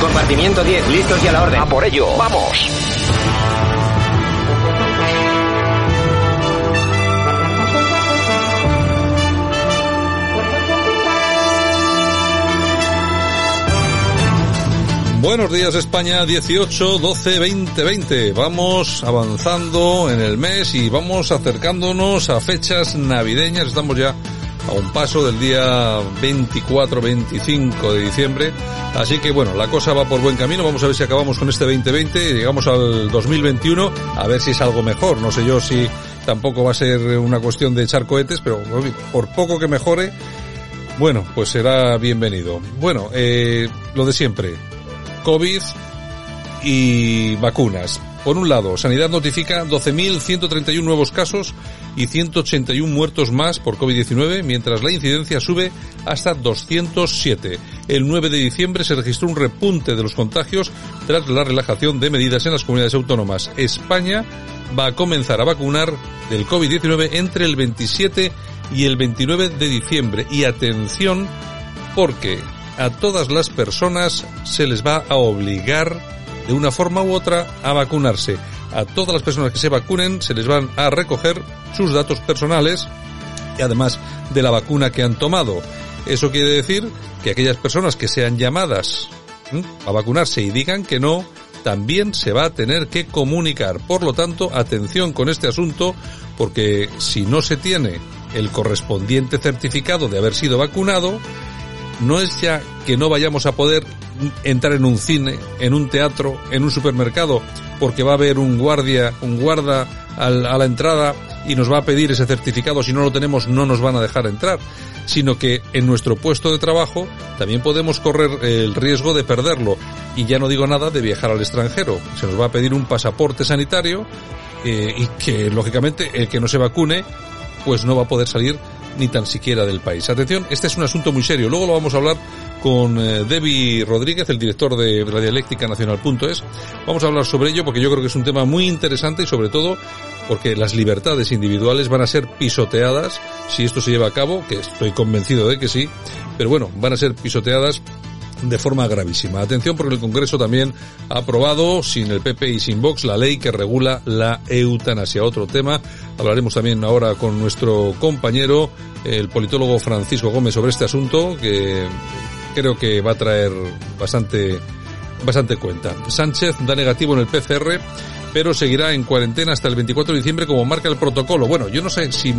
Compartimiento 10, listos y a la orden. A por ello, vamos. Buenos días España, 18, 12, 20, 20. Vamos avanzando en el mes y vamos acercándonos a fechas navideñas. Estamos ya a un paso del día 24, 25 de diciembre. Así que bueno, la cosa va por buen camino. Vamos a ver si acabamos con este 2020 y llegamos al 2021. A ver si es algo mejor. No sé yo si tampoco va a ser una cuestión de echar cohetes, pero por poco que mejore, bueno, pues será bienvenido. Bueno, eh, lo de siempre. COVID y vacunas. Por un lado, Sanidad notifica 12.131 nuevos casos y 181 muertos más por COVID-19, mientras la incidencia sube hasta 207. El 9 de diciembre se registró un repunte de los contagios tras la relajación de medidas en las comunidades autónomas. España va a comenzar a vacunar del COVID-19 entre el 27 y el 29 de diciembre. Y atención, porque a todas las personas se les va a obligar de una forma u otra a vacunarse. A todas las personas que se vacunen se les van a recoger sus datos personales y además de la vacuna que han tomado. Eso quiere decir que aquellas personas que sean llamadas a vacunarse y digan que no, también se va a tener que comunicar. Por lo tanto, atención con este asunto, porque si no se tiene el correspondiente certificado de haber sido vacunado, no es ya que no vayamos a poder entrar en un cine, en un teatro, en un supermercado, porque va a haber un guardia, un guarda a la entrada y nos va a pedir ese certificado, si no lo tenemos no nos van a dejar entrar, sino que en nuestro puesto de trabajo también podemos correr el riesgo de perderlo. Y ya no digo nada de viajar al extranjero, se nos va a pedir un pasaporte sanitario eh, y que lógicamente el que no se vacune pues no va a poder salir ni tan siquiera del país. Atención, este es un asunto muy serio. Luego lo vamos a hablar con eh, Debbie Rodríguez, el director de Radialéctica Nacional.es. Vamos a hablar sobre ello porque yo creo que es un tema muy interesante y sobre todo porque las libertades individuales van a ser pisoteadas si esto se lleva a cabo, que estoy convencido de que sí, pero bueno, van a ser pisoteadas de forma gravísima. Atención porque el Congreso también ha aprobado, sin el PP y sin Vox, la ley que regula la eutanasia. Otro tema, hablaremos también ahora con nuestro compañero, el politólogo Francisco Gómez, sobre este asunto, que creo que va a traer bastante, bastante cuenta. Sánchez da negativo en el PCR pero seguirá en cuarentena hasta el 24 de diciembre como marca el protocolo. Bueno, yo no sé si,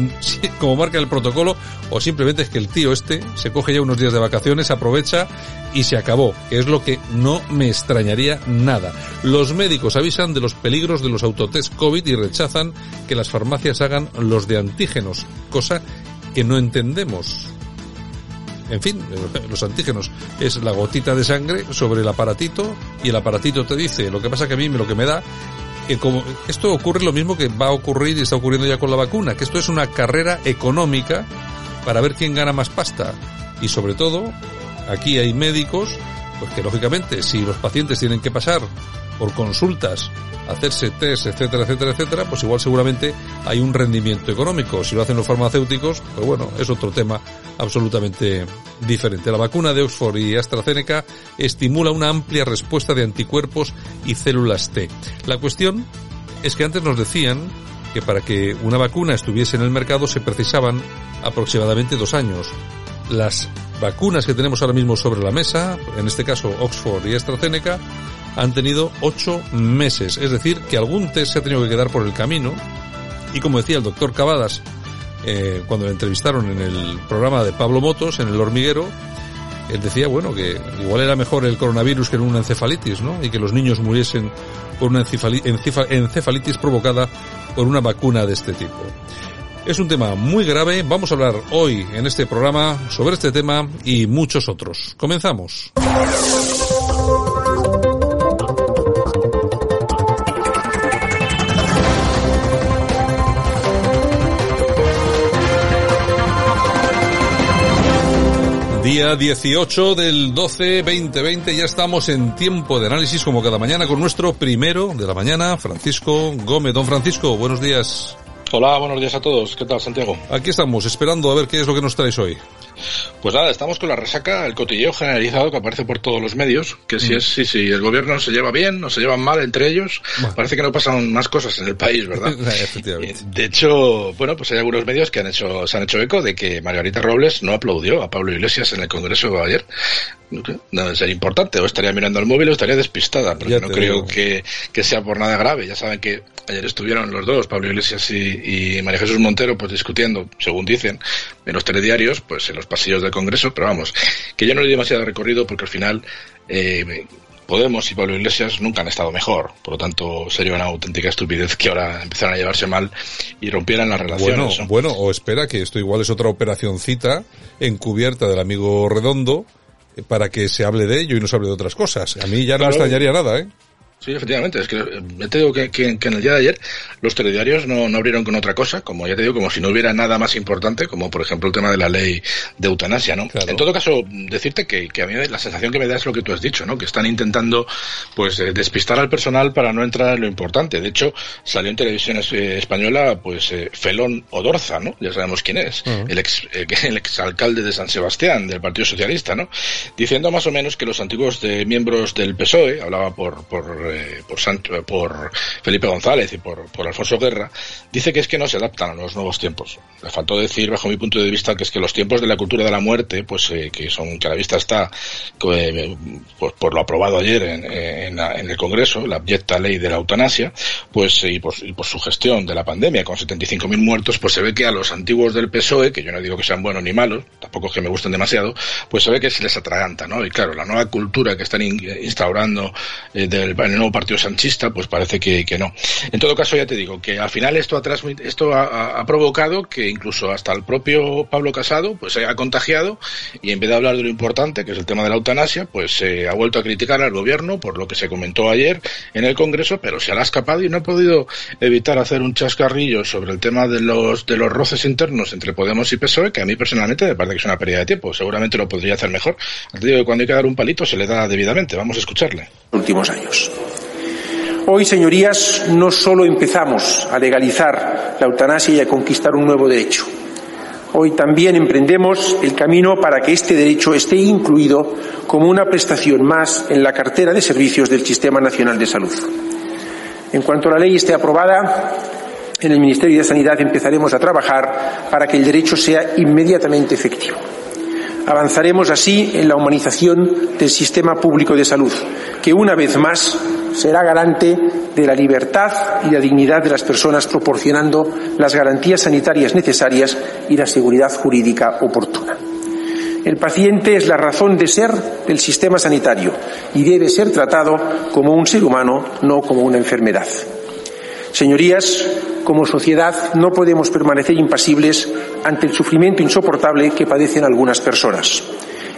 como marca el protocolo o simplemente es que el tío este se coge ya unos días de vacaciones, aprovecha y se acabó, que es lo que no me extrañaría nada. Los médicos avisan de los peligros de los autotest COVID y rechazan que las farmacias hagan los de antígenos, cosa que no entendemos. En fin, los antígenos es la gotita de sangre sobre el aparatito y el aparatito te dice, lo que pasa que a mí lo que me da como esto ocurre lo mismo que va a ocurrir y está ocurriendo ya con la vacuna, que esto es una carrera económica para ver quién gana más pasta. Y sobre todo, aquí hay médicos, pues que lógicamente si los pacientes tienen que pasar por consultas, hacerse test, etcétera, etcétera, etcétera, pues igual seguramente hay un rendimiento económico. Si lo hacen los farmacéuticos, pues bueno, es otro tema absolutamente diferente. La vacuna de Oxford y AstraZeneca estimula una amplia respuesta de anticuerpos y células T. La cuestión es que antes nos decían que para que una vacuna estuviese en el mercado se precisaban aproximadamente dos años. Las vacunas que tenemos ahora mismo sobre la mesa, en este caso Oxford y AstraZeneca, han tenido ocho meses. Es decir, que algún test se ha tenido que quedar por el camino. Y como decía el doctor Cavadas, eh, cuando le entrevistaron en el programa de Pablo Motos, en el hormiguero, él decía, bueno, que igual era mejor el coronavirus que una encefalitis, ¿no? Y que los niños muriesen por una encefalitis provocada por una vacuna de este tipo. Es un tema muy grave. Vamos a hablar hoy en este programa sobre este tema y muchos otros. Comenzamos. Día 18 del 12 2020, ya estamos en tiempo de análisis como cada mañana con nuestro primero de la mañana, Francisco Gómez. Don Francisco, buenos días. Hola, buenos días a todos. ¿Qué tal, Santiago? Aquí estamos, esperando a ver qué es lo que nos traes hoy. Pues nada, estamos con la resaca, el cotilleo generalizado que aparece por todos los medios, que si mm. es, si, si el gobierno se lleva bien o se llevan mal entre ellos, parece que no pasan más cosas en el país, ¿verdad? Efectivamente. De hecho, bueno, pues hay algunos medios que han hecho, se han hecho eco de que Margarita Robles no aplaudió a Pablo Iglesias en el Congreso de ayer. No debe ser importante, o estaría mirando el móvil o estaría despistada, pero no creo que, que, sea por nada grave. Ya saben que ayer estuvieron los dos, Pablo Iglesias y, y María Jesús Montero, pues discutiendo, según dicen, en los telediarios, pues en los pasillos del Congreso, pero vamos, que yo no le di demasiado recorrido porque al final eh, Podemos y Pablo Iglesias nunca han estado mejor. Por lo tanto, sería una auténtica estupidez que ahora empezaran a llevarse mal y rompieran las relaciones. Bueno, bueno o espera que esto igual es otra operacióncita encubierta del amigo Redondo para que se hable de ello y no se hable de otras cosas. A mí ya no me extrañaría nada, ¿eh? Sí, efectivamente. Es que eh, ya te digo que, en el día de ayer los telediarios no, no, abrieron con otra cosa, como ya te digo, como si no hubiera nada más importante, como por ejemplo el tema de la ley de eutanasia, ¿no? En todo caso, decirte que, que, a mí la sensación que me da es lo que tú has dicho, ¿no? Que están intentando, pues, eh, despistar al personal para no entrar en lo importante. De hecho, salió en televisión eh, española, pues, Felón Odorza, ¿no? Ya sabemos quién es, el ex, el exalcalde de San Sebastián, del Partido Socialista, ¿no? Diciendo más o menos que los antiguos de, miembros del PSOE, hablaba por, por eh, por, por Felipe González y por, Alfonso Guerra, dice que es que no se adaptan a los nuevos tiempos. Le faltó decir, bajo mi punto de vista, que es que los tiempos de la cultura de la muerte, pues eh, que son que a la vista está eh, pues, por lo aprobado ayer en, en, el Congreso, la abyecta ley de la eutanasia, pues y por, y por su gestión de la pandemia con 75.000 muertos, pues se ve que a los antiguos del PSOE, que yo no digo que sean buenos ni malos, tampoco es que me gusten demasiado, pues se ve que se les atraganta, ¿no? Y claro, la nueva cultura que están instaurando del, en el nuevo partido sanchista, pues parece que, que, no. En todo caso, ya te digo que al final esto ha, esto ha, provocado que incluso hasta el propio Pablo Casado pues se haya contagiado y en vez de hablar de lo importante, que es el tema de la eutanasia, pues se ha vuelto a criticar al gobierno por lo que se comentó ayer en el Congreso, pero se ha escapado y no ha podido evitar hacer un chascarrillo sobre el tema de los, de los roces internos entre Podemos y PSOE, que a mí personalmente me parece que es una pérdida de tiempo. Seguramente lo podría hacer mejor. Te digo que cuando hay que dar un palito se le da debidamente. Vamos a escucharle. Últimos años. Hoy, señorías, no solo empezamos a legalizar la eutanasia y a conquistar un nuevo derecho. Hoy también emprendemos el camino para que este derecho esté incluido como una prestación más en la cartera de servicios del Sistema Nacional de Salud. En cuanto la ley esté aprobada, en el Ministerio de Sanidad empezaremos a trabajar para que el derecho sea inmediatamente efectivo. Avanzaremos así en la humanización del sistema público de salud, que una vez más será garante de la libertad y la dignidad de las personas, proporcionando las garantías sanitarias necesarias y la seguridad jurídica oportuna. El paciente es la razón de ser del sistema sanitario y debe ser tratado como un ser humano, no como una enfermedad. Señorías, como sociedad no podemos permanecer impasibles ante el sufrimiento insoportable que padecen algunas personas.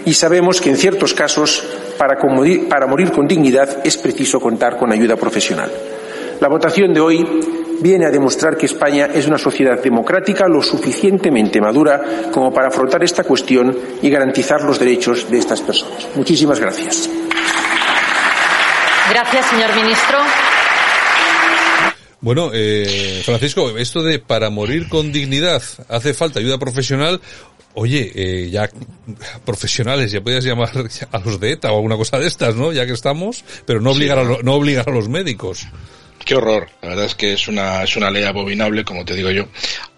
Y sabemos que en ciertos casos, para, morir con dignidad, es preciso contar con ayuda profesional. La votación de hoy viene a demostrar que España es una sociedad democrática lo suficientemente madura como para afrontar esta cuestión y garantizar los derechos de estas personas. Muchísimas gracias. Gracias, señor ministro. Bueno, eh, Francisco, esto de para morir con dignidad hace falta ayuda profesional. Oye, eh, ya profesionales, ya podías llamar a los de ETA o alguna cosa de estas, ¿no? Ya que estamos, pero no obligar, a, no obligar a los médicos. Qué horror. La verdad es que es una, es una ley abominable, como te digo yo,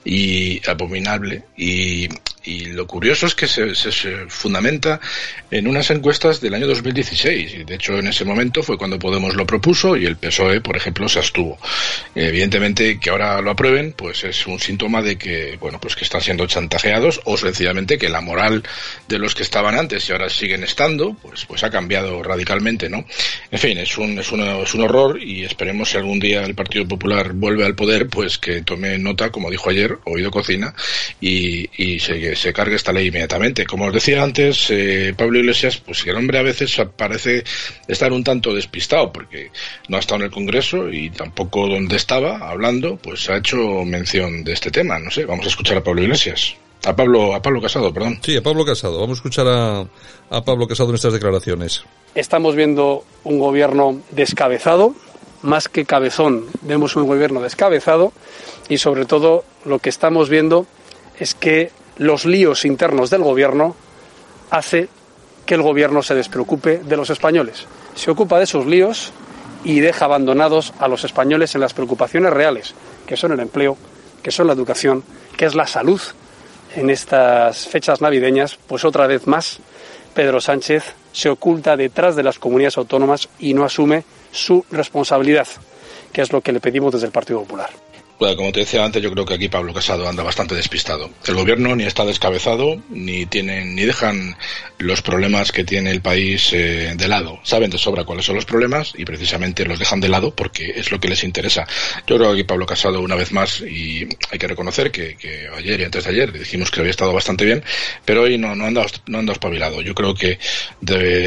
y abominable. Y, y lo curioso es que se, se, fundamenta en unas encuestas del año 2016. Y de hecho, en ese momento fue cuando Podemos lo propuso y el PSOE, por ejemplo, se abstuvo. Evidentemente, que ahora lo aprueben, pues es un síntoma de que, bueno, pues que están siendo chantajeados o sencillamente que la moral de los que estaban antes y ahora siguen estando, pues, pues ha cambiado radicalmente, ¿no? En fin, es un, es, es un horror y esperemos si algún día el Partido Popular vuelve al poder, pues que tome nota, como dijo ayer, oído cocina, y, y se se cargue esta ley inmediatamente. Como os decía antes, eh, Pablo Iglesias, pues el hombre a veces parece estar un tanto despistado porque no ha estado en el Congreso y tampoco donde estaba hablando, pues ha hecho mención de este tema. No sé, vamos a escuchar a Pablo Iglesias. A Pablo, a Pablo Casado, perdón. Sí, a Pablo Casado. Vamos a escuchar a, a Pablo Casado en estas declaraciones. Estamos viendo un gobierno descabezado, más que cabezón, vemos un gobierno descabezado y sobre todo lo que estamos viendo es que los líos internos del gobierno hace que el gobierno se despreocupe de los españoles. Se ocupa de esos líos y deja abandonados a los españoles en las preocupaciones reales, que son el empleo, que son la educación, que es la salud en estas fechas navideñas, pues otra vez más Pedro Sánchez se oculta detrás de las comunidades autónomas y no asume su responsabilidad, que es lo que le pedimos desde el Partido Popular. Bueno, como te decía antes, yo creo que aquí Pablo Casado anda bastante despistado. El gobierno ni está descabezado, ni tienen, ni dejan los problemas que tiene el país eh, de lado. Saben de sobra cuáles son los problemas y precisamente los dejan de lado porque es lo que les interesa. Yo creo que aquí Pablo Casado, una vez más, y hay que reconocer que, ayer y antes de ayer dijimos que había estado bastante bien, pero hoy no, no anda, no anda espabilado. Yo creo que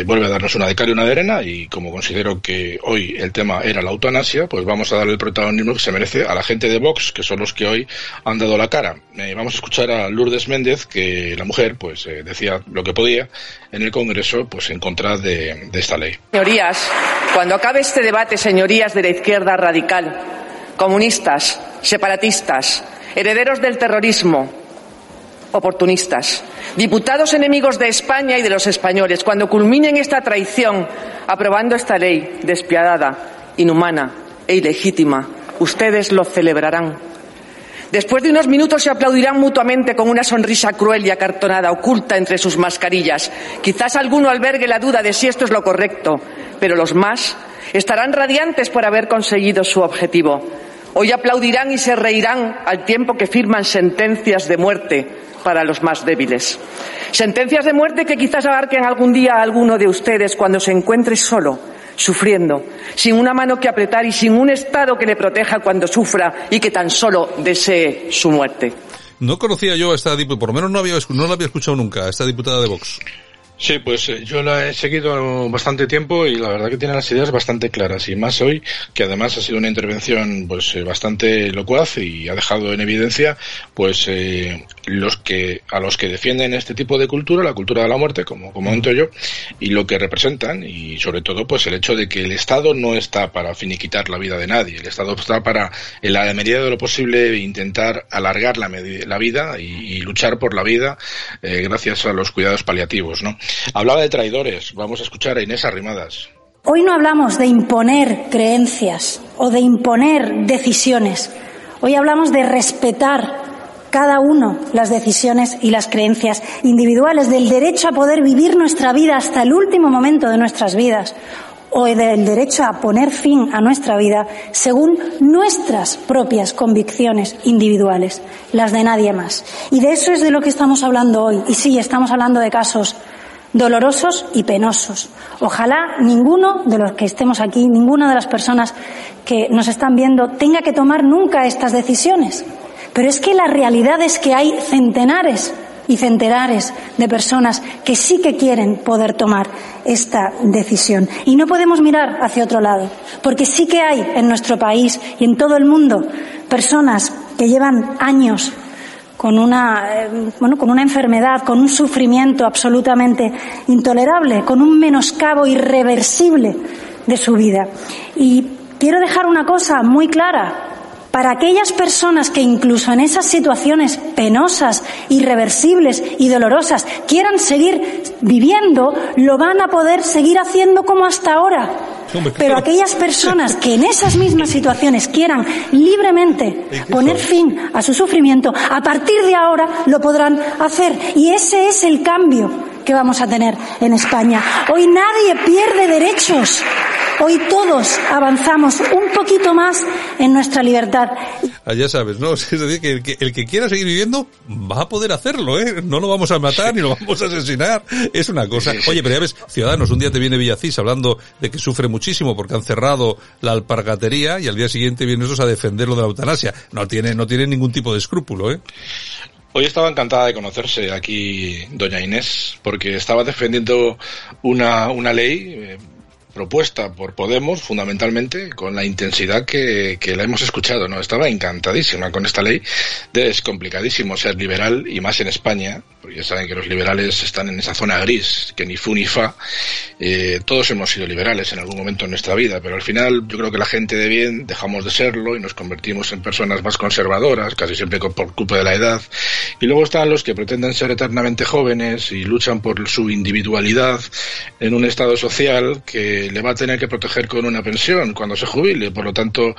vuelve a darnos una de cal y una de arena y como considero que hoy el tema era la eutanasia, pues vamos a darle el protagonismo que se merece a la gente de Vox, que son los que hoy han dado la cara. Eh, vamos a escuchar a Lourdes Méndez, que la mujer pues eh, decía lo que podía en el Congreso pues en contra de, de esta ley. Señorías, cuando acabe este debate, señorías de la izquierda radical, comunistas, separatistas, herederos del terrorismo, oportunistas, diputados enemigos de España y de los españoles, cuando culminen esta traición aprobando esta ley despiadada, inhumana e ilegítima, ustedes lo celebrarán. Después de unos minutos se aplaudirán mutuamente con una sonrisa cruel y acartonada oculta entre sus mascarillas. Quizás alguno albergue la duda de si esto es lo correcto, pero los más estarán radiantes por haber conseguido su objetivo. Hoy aplaudirán y se reirán al tiempo que firman sentencias de muerte para los más débiles. Sentencias de muerte que quizás abarquen algún día a alguno de ustedes cuando se encuentre solo sufriendo, sin una mano que apretar y sin un Estado que le proteja cuando sufra y que tan solo desee su muerte. No conocía yo a esta diputada, por lo menos no, había, no la había escuchado nunca, a esta diputada de Vox. Sí, pues eh, yo la he seguido bastante tiempo y la verdad que tiene las ideas bastante claras y más hoy que además ha sido una intervención pues eh, bastante locuaz y ha dejado en evidencia pues eh, los que a los que defienden este tipo de cultura, la cultura de la muerte, como comento yo, y lo que representan y sobre todo pues el hecho de que el Estado no está para finiquitar la vida de nadie, el Estado está para en la medida de lo posible intentar alargar la, la vida y, luchar por la vida gracias a los cuidados paliativos, ¿no? Hablaba de traidores. Vamos a escuchar a Inés Arrimadas. Hoy no hablamos de imponer creencias o de imponer decisiones. Hoy hablamos de respetar cada uno las decisiones y las creencias individuales, del derecho a poder vivir nuestra vida hasta el último momento de nuestras vidas o del derecho a poner fin a nuestra vida según nuestras propias convicciones individuales, las de nadie más. Y de eso es de lo que estamos hablando hoy. Y sí, estamos hablando de casos dolorosos y penosos. Ojalá ninguno de los que estemos aquí, ninguna de las personas que nos están viendo tenga que tomar nunca estas decisiones. Pero es que la realidad es que hay centenares y centenares de personas que sí que quieren poder tomar esta decisión. Y no podemos mirar hacia otro lado, porque sí que hay en nuestro país y en todo el mundo personas que llevan años con una, eh, bueno, con una enfermedad, con un sufrimiento absolutamente intolerable, con un menoscabo irreversible de su vida. Y quiero dejar una cosa muy clara. Para aquellas personas que incluso en esas situaciones penosas, irreversibles y dolorosas quieran seguir viviendo, lo van a poder seguir haciendo como hasta ahora pero aquellas personas que en esas mismas situaciones quieran libremente poner fin a su sufrimiento, a partir de ahora lo podrán hacer. Y ese es el cambio que vamos a tener en España. Hoy nadie pierde derechos. Hoy todos avanzamos un poquito más en nuestra libertad. Ah, ya sabes, ¿no? Es decir, que el, que quiera seguir viviendo va a poder hacerlo, ¿eh? No lo vamos a matar ni lo vamos a asesinar. Es una cosa. Oye, pero ya ves, Ciudadanos, un día te viene Villacís hablando de que sufre muchísimo porque han cerrado la alpargatería y al día siguiente vienen esos a defenderlo de la eutanasia. No tiene, no tiene ningún tipo de escrúpulo, ¿eh? Hoy estaba encantada de conocerse aquí doña Inés, porque estaba defendiendo una, una ley eh, propuesta por Podemos, fundamentalmente, con la intensidad que, que, la hemos escuchado, ¿no? Estaba encantadísima con esta ley. Es complicadísimo ser liberal, y más en España, porque ya saben que los liberales están en esa zona gris, que ni fu ni fa. Eh, todos hemos sido liberales en algún momento en nuestra vida, pero al final yo creo que la gente de bien dejamos de serlo y nos convertimos en personas más conservadoras, casi siempre por culpa de la edad. Y luego están los que pretenden ser eternamente jóvenes y luchan por su individualidad en un estado social que le va a tener que proteger con una pensión cuando se jubile. Por lo tanto,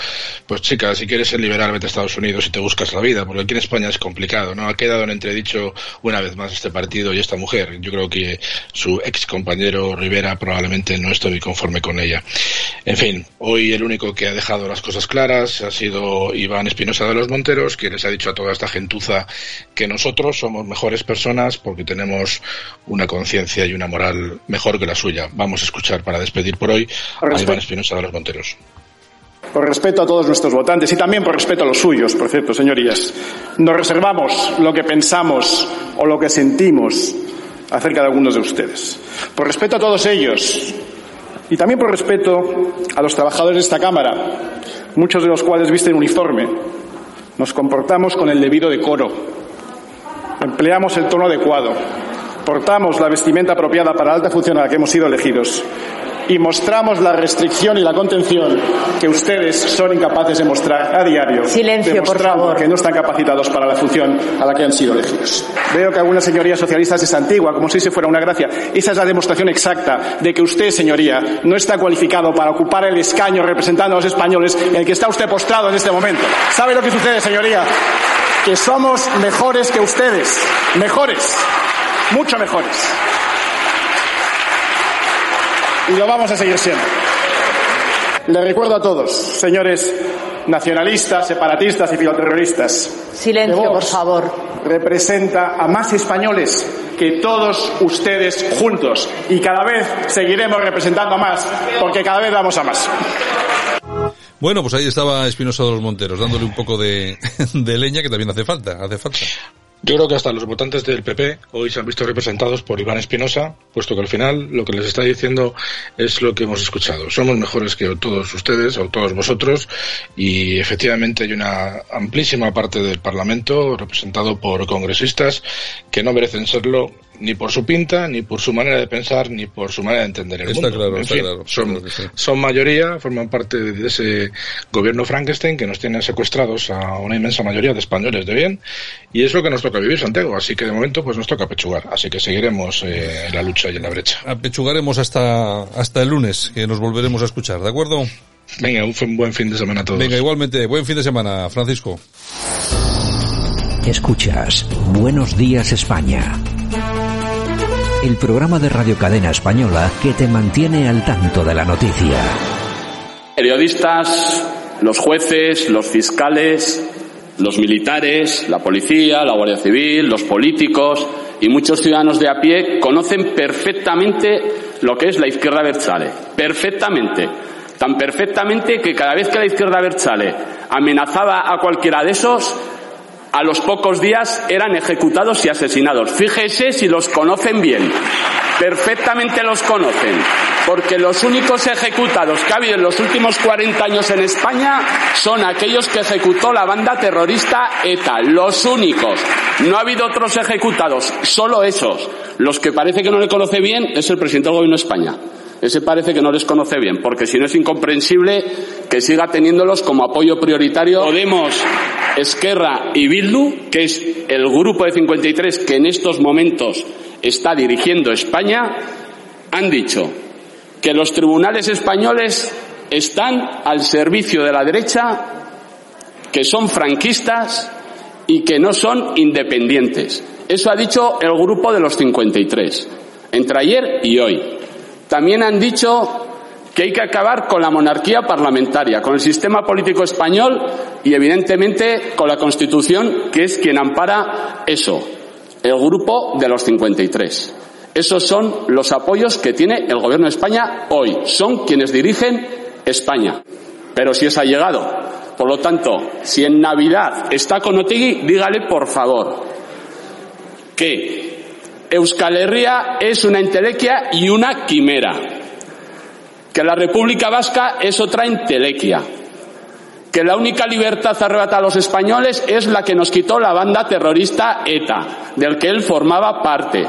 pues chica, si quieres ser liberal, vete a Estados Unidos y te buscas la vida, porque aquí en España es complicado, ¿no? Ha quedado en entredicho una vez más este partido y esta mujer. Yo creo que su ex compañero Rivera probablemente no estoy conforme con ella. En fin, hoy el único que ha dejado las cosas claras ha sido Iván Espinosa de los Monteros, que les ha dicho a toda esta gentuza que nosotros somos mejores personas porque tenemos una conciencia y una moral mejor que la suya. Vamos a escuchar para despedir por hoy a Iván Espinosa de los Monteros. Por respeto a todos nuestros votantes y también por respeto a los suyos, por cierto, señorías, nos reservamos lo que pensamos o lo que sentimos acerca de algunos de ustedes. Por respeto a todos ellos y también por respeto a los trabajadores de esta Cámara, muchos de los cuales visten uniforme, nos comportamos con el debido decoro, empleamos el tono adecuado, portamos la vestimenta apropiada para la alta función a la que hemos sido elegidos y mostramos la restricción y la contención que ustedes son incapaces de mostrar a diario. Silencio, por favor. que no están capacitados para la función a la que han sido elegidos. Veo que alguna señoría socialista es antigua, como si se fuera una gracia. Esa es la demostración exacta de que usted, señoría, no está cualificado para ocupar el escaño representando a los españoles en el que está usted postrado en este momento. ¿Sabe lo que sucede, señoría? Que somos mejores que ustedes. Mejores. Mucho mejores y lo vamos a seguir siendo. Le recuerdo a todos, señores nacionalistas, separatistas y filoterroristas. Silencio, por favor. Representa a más españoles que todos ustedes juntos. Y cada vez seguiremos representando a más, porque cada vez vamos a más. Bueno, pues ahí estaba Espinosa de los Monteros, dándole un poco de, de leña que también hace falta, hace falta. Yo creo que hasta los votantes del PP hoy se han visto representados por Iván Espinosa, puesto que al final lo que les está diciendo es lo que hemos escuchado. Somos mejores que todos ustedes o todos vosotros y efectivamente hay una amplísima parte del Parlamento representado por congresistas que no merecen serlo ni por su pinta, ni por su manera de pensar, ni por su manera de entender el está mundo. Claro, está claro, son, son, mayoría, forman parte de ese gobierno Frankenstein que nos tiene secuestrados a una inmensa mayoría de españoles de bien, y es lo que nos toca vivir, Santiago. Así que de momento pues nos toca pechugar. Así que seguiremos eh, en la lucha y en la brecha. Apechugaremos hasta, hasta el lunes, que nos volveremos a escuchar, ¿de acuerdo? Venga, un buen fin de semana a todos. Venga, igualmente, buen fin de semana, Francisco. Escuchas Buenos Días España el programa de Radio Cadena Española que te mantiene al tanto de la noticia. Periodistas, los jueces, los fiscales, los militares, la policía, la Guardia Civil, los políticos y muchos ciudadanos de a pie conocen perfectamente lo que es la izquierda Berchale. Perfectamente. Tan perfectamente que cada vez que la izquierda Berchale amenazaba a cualquiera de esos, a los pocos días eran ejecutados y asesinados. Fíjese si los conocen bien. Perfectamente los conocen. Porque los únicos ejecutados que ha habido en los últimos 40 años en España son aquellos que ejecutó la banda terrorista ETA. Los únicos. No ha habido otros ejecutados. Solo esos. Los que parece que no le conoce bien es el presidente del gobierno de España. Ese parece que no les conoce bien, porque si no es incomprensible que siga teniéndolos como apoyo prioritario Podemos, Esquerra y Bildu, que es el grupo de 53 que en estos momentos está dirigiendo España, han dicho que los tribunales españoles están al servicio de la derecha, que son franquistas y que no son independientes. Eso ha dicho el grupo de los 53, entre ayer y hoy. También han dicho que hay que acabar con la monarquía parlamentaria, con el sistema político español y, evidentemente, con la Constitución, que es quien ampara eso, el grupo de los 53. Esos son los apoyos que tiene el Gobierno de España hoy. Son quienes dirigen España. Pero si es llegado. Por lo tanto, si en Navidad está con Otegui, dígale, por favor, que Euskal Herria es una entelequia y una quimera, que la República Vasca es otra entelequia, que la única libertad arrebatada a los españoles es la que nos quitó la banda terrorista ETA, del que él formaba parte.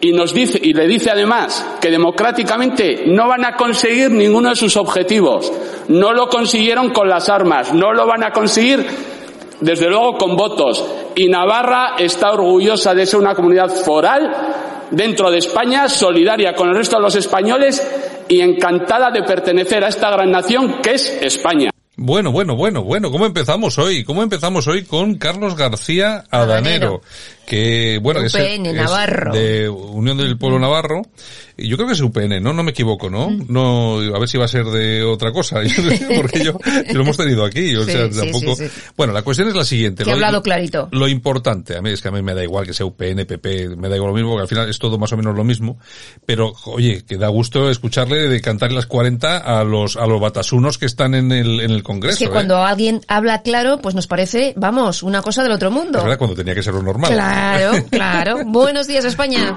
Y nos dice, y le dice además que democráticamente no van a conseguir ninguno de sus objetivos. No lo consiguieron con las armas, no lo van a conseguir desde luego con votos. Y Navarra está orgullosa de ser una comunidad foral dentro de España, solidaria con el resto de los españoles y encantada de pertenecer a esta gran nación que es España. Bueno, bueno, bueno, bueno, ¿cómo empezamos hoy? ¿Cómo empezamos hoy con Carlos García Adanero? que bueno, es, Navarro. de Unión del Pueblo Navarro. Y yo creo que es UPN, ¿no? No me equivoco, ¿no? Mm. No, a ver si va a ser de otra cosa, porque yo, lo hemos tenido aquí, o sea, tampoco. bueno, la cuestión es la siguiente. Lo, hablado clarito. Lo importante, a mí es que a mí me da igual que sea UPN, PP, me da igual lo mismo, porque al final es todo más o menos lo mismo. Pero, oye, que da gusto escucharle de cantar las 40 a los, a los batasunos que están en el, en el Congreso. Es que cuando ¿eh? alguien habla claro, pues nos parece, vamos, una cosa del otro mundo. Es verdad, cuando tenía que ser lo normal. Claro, claro. Buenos días, España.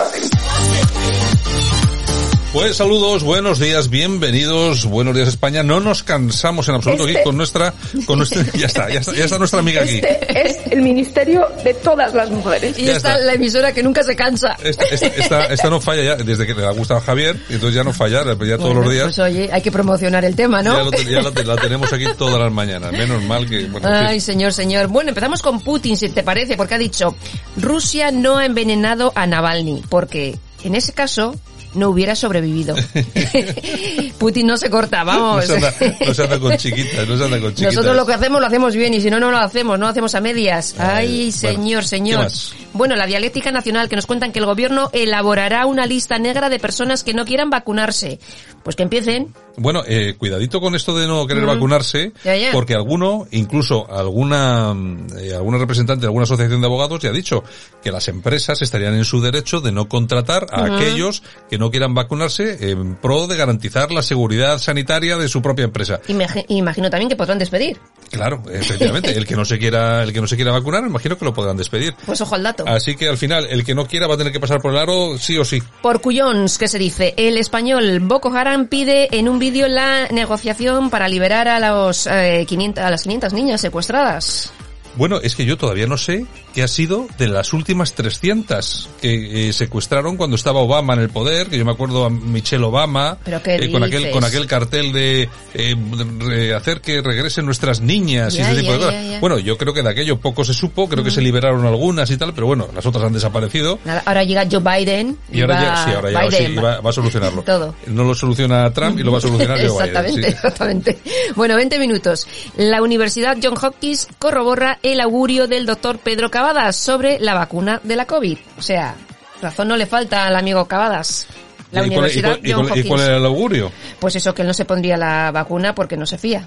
Pues saludos, buenos días, bienvenidos, buenos días España. No nos cansamos en absoluto aquí Este- con nuestra, con nuestra, ya está, ya está, ya está nuestra amiga aquí. Este es el ministerio de todas las mujeres. Y Ya está, está. la emisora que nunca se cansa. Esta, esta, esta- esta no falla ya, desde que le ha gustado a Javier, y entonces ya no falla, ya todos los días. Pues oye, hay que promocionar el tema, ¿no? Ya, lo ya la, te- la tenemos aquí todas las mañanas. Menos mal que, bueno. Ay, señor, señor. Bueno, empezamos con Putin, si te parece, porque ha dicho, Rusia no ha envenenado a Navalny, porque en ese caso no hubiera sobrevivido. Putin no se corta, vamos. se anda, no se anda con chiquitas, no se anda con chiquitas. Nosotros lo que hacemos lo hacemos bien y si no, no lo hacemos, no lo hacemos a medias. Ay, bueno, señor, ¿qué señor. Bueno, la dialéctica nacional que nos cuentan que el gobierno elaborará una lista negra de personas que no quieran vacunarse. Pues que empiecen. Bueno, eh, cuidadito con esto de no querer Mm. vacunarse, Ya, ya. porque alguno, incluso alguna, mm, eh, alguna representante de alguna asociación de abogados ya ha dicho que las empresas estarían en su derecho de no contratar a aquellos que no quieran vacunarse en pro de garantizar la seguridad sanitaria de su propia empresa. Imagi- Imagino también que podrán despedir. Claro, efectivamente, el que no se quiera, el que no se quiera vacunar, imagino que lo podrán despedir. Pues ojo al dato. Así que al final, el que no quiera va a tener que pasar por el aro sí o sí. Por cuyons, ¿qué se dice? El español Boko Haram pide en un vídeo la negociación para liberar a, los, eh, 500, a las 500 niñas secuestradas. Bueno, es que yo todavía no sé qué ha sido de las últimas 300 que eh, secuestraron cuando estaba Obama en el poder, que yo me acuerdo a Michelle Obama, ¿Pero qué eh, con aquel con aquel cartel de eh, hacer que regresen nuestras niñas y ese tipo de cosas. Bueno, yo creo que de aquello poco se supo, creo que se liberaron algunas y tal, pero bueno, las otras han desaparecido. Ahora llega Joe Biden y, Y ahora va, ya, sí, ahora ya Biden sí, va, va a solucionarlo. Todo. No lo soluciona Trump y lo va a solucionar Joe Biden. exactamente, sí. exactamente. Bueno, 20 minutos. La Universidad John Hopkins corrobora el augurio del doctor Pedro Cavadas sobre la vacuna de la COVID. O sea, razón no le falta al amigo Cavadas. La ¿Y cuál- y Universidad cuál- y John cuál- y cuál Hopkins. era el augurio? Pues eso, que él no se pondría la vacuna porque no se fía.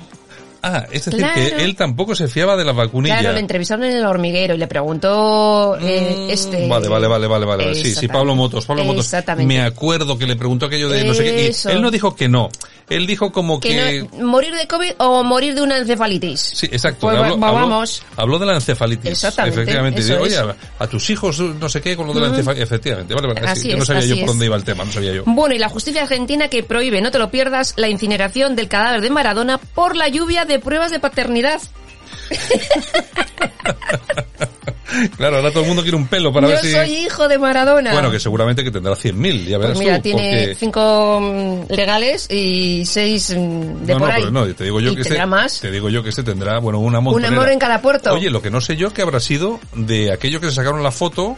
Ah, es decir, Claro. que él tampoco se fiaba de la vacunilla. Claro, le entrevistaron en el hormiguero y le preguntó eh, este... Mm, Vale, vale, vale, vale, vale. vale. Sí, sí. Pablo Motos, Pablo Motos. Exactamente. Me acuerdo que le preguntó aquello de no sé qué. Y él no dijo que no. Él dijo como que... Que no- morir de COVID o morir de una encefalitis. Sí, exacto. Pues habló, va- habló- vamos. habló de la encefalitis. Exactamente, Efectivamente. eso Oye, a, a tus hijos no sé qué con lo de la encefalitis. Efectivamente. Vale, vale. Así sí, que no sabía yo así por es. dónde iba el tema, no sabía yo. Bueno, y la justicia argentina que prohíbe, no te lo pierdas, la incineración del cadáver de Maradona por la lluvia de pruebas de paternidad. Claro, ahora todo el mundo quiere un pelo para Yo ver si... soy hijo de Maradona. Bueno, que seguramente que tendrá 100.000, ya verás pues mira, tú. tiene porque... cinco mm, legales y seis mm, de no, por no, ahí. pero no, te digo yo ¿Y que este, más? te digo yo que este tendrá, bueno, una Un montonera. amor en cada puerto. Oye, lo que no sé yo que habrá sido de aquello que se sacaron la foto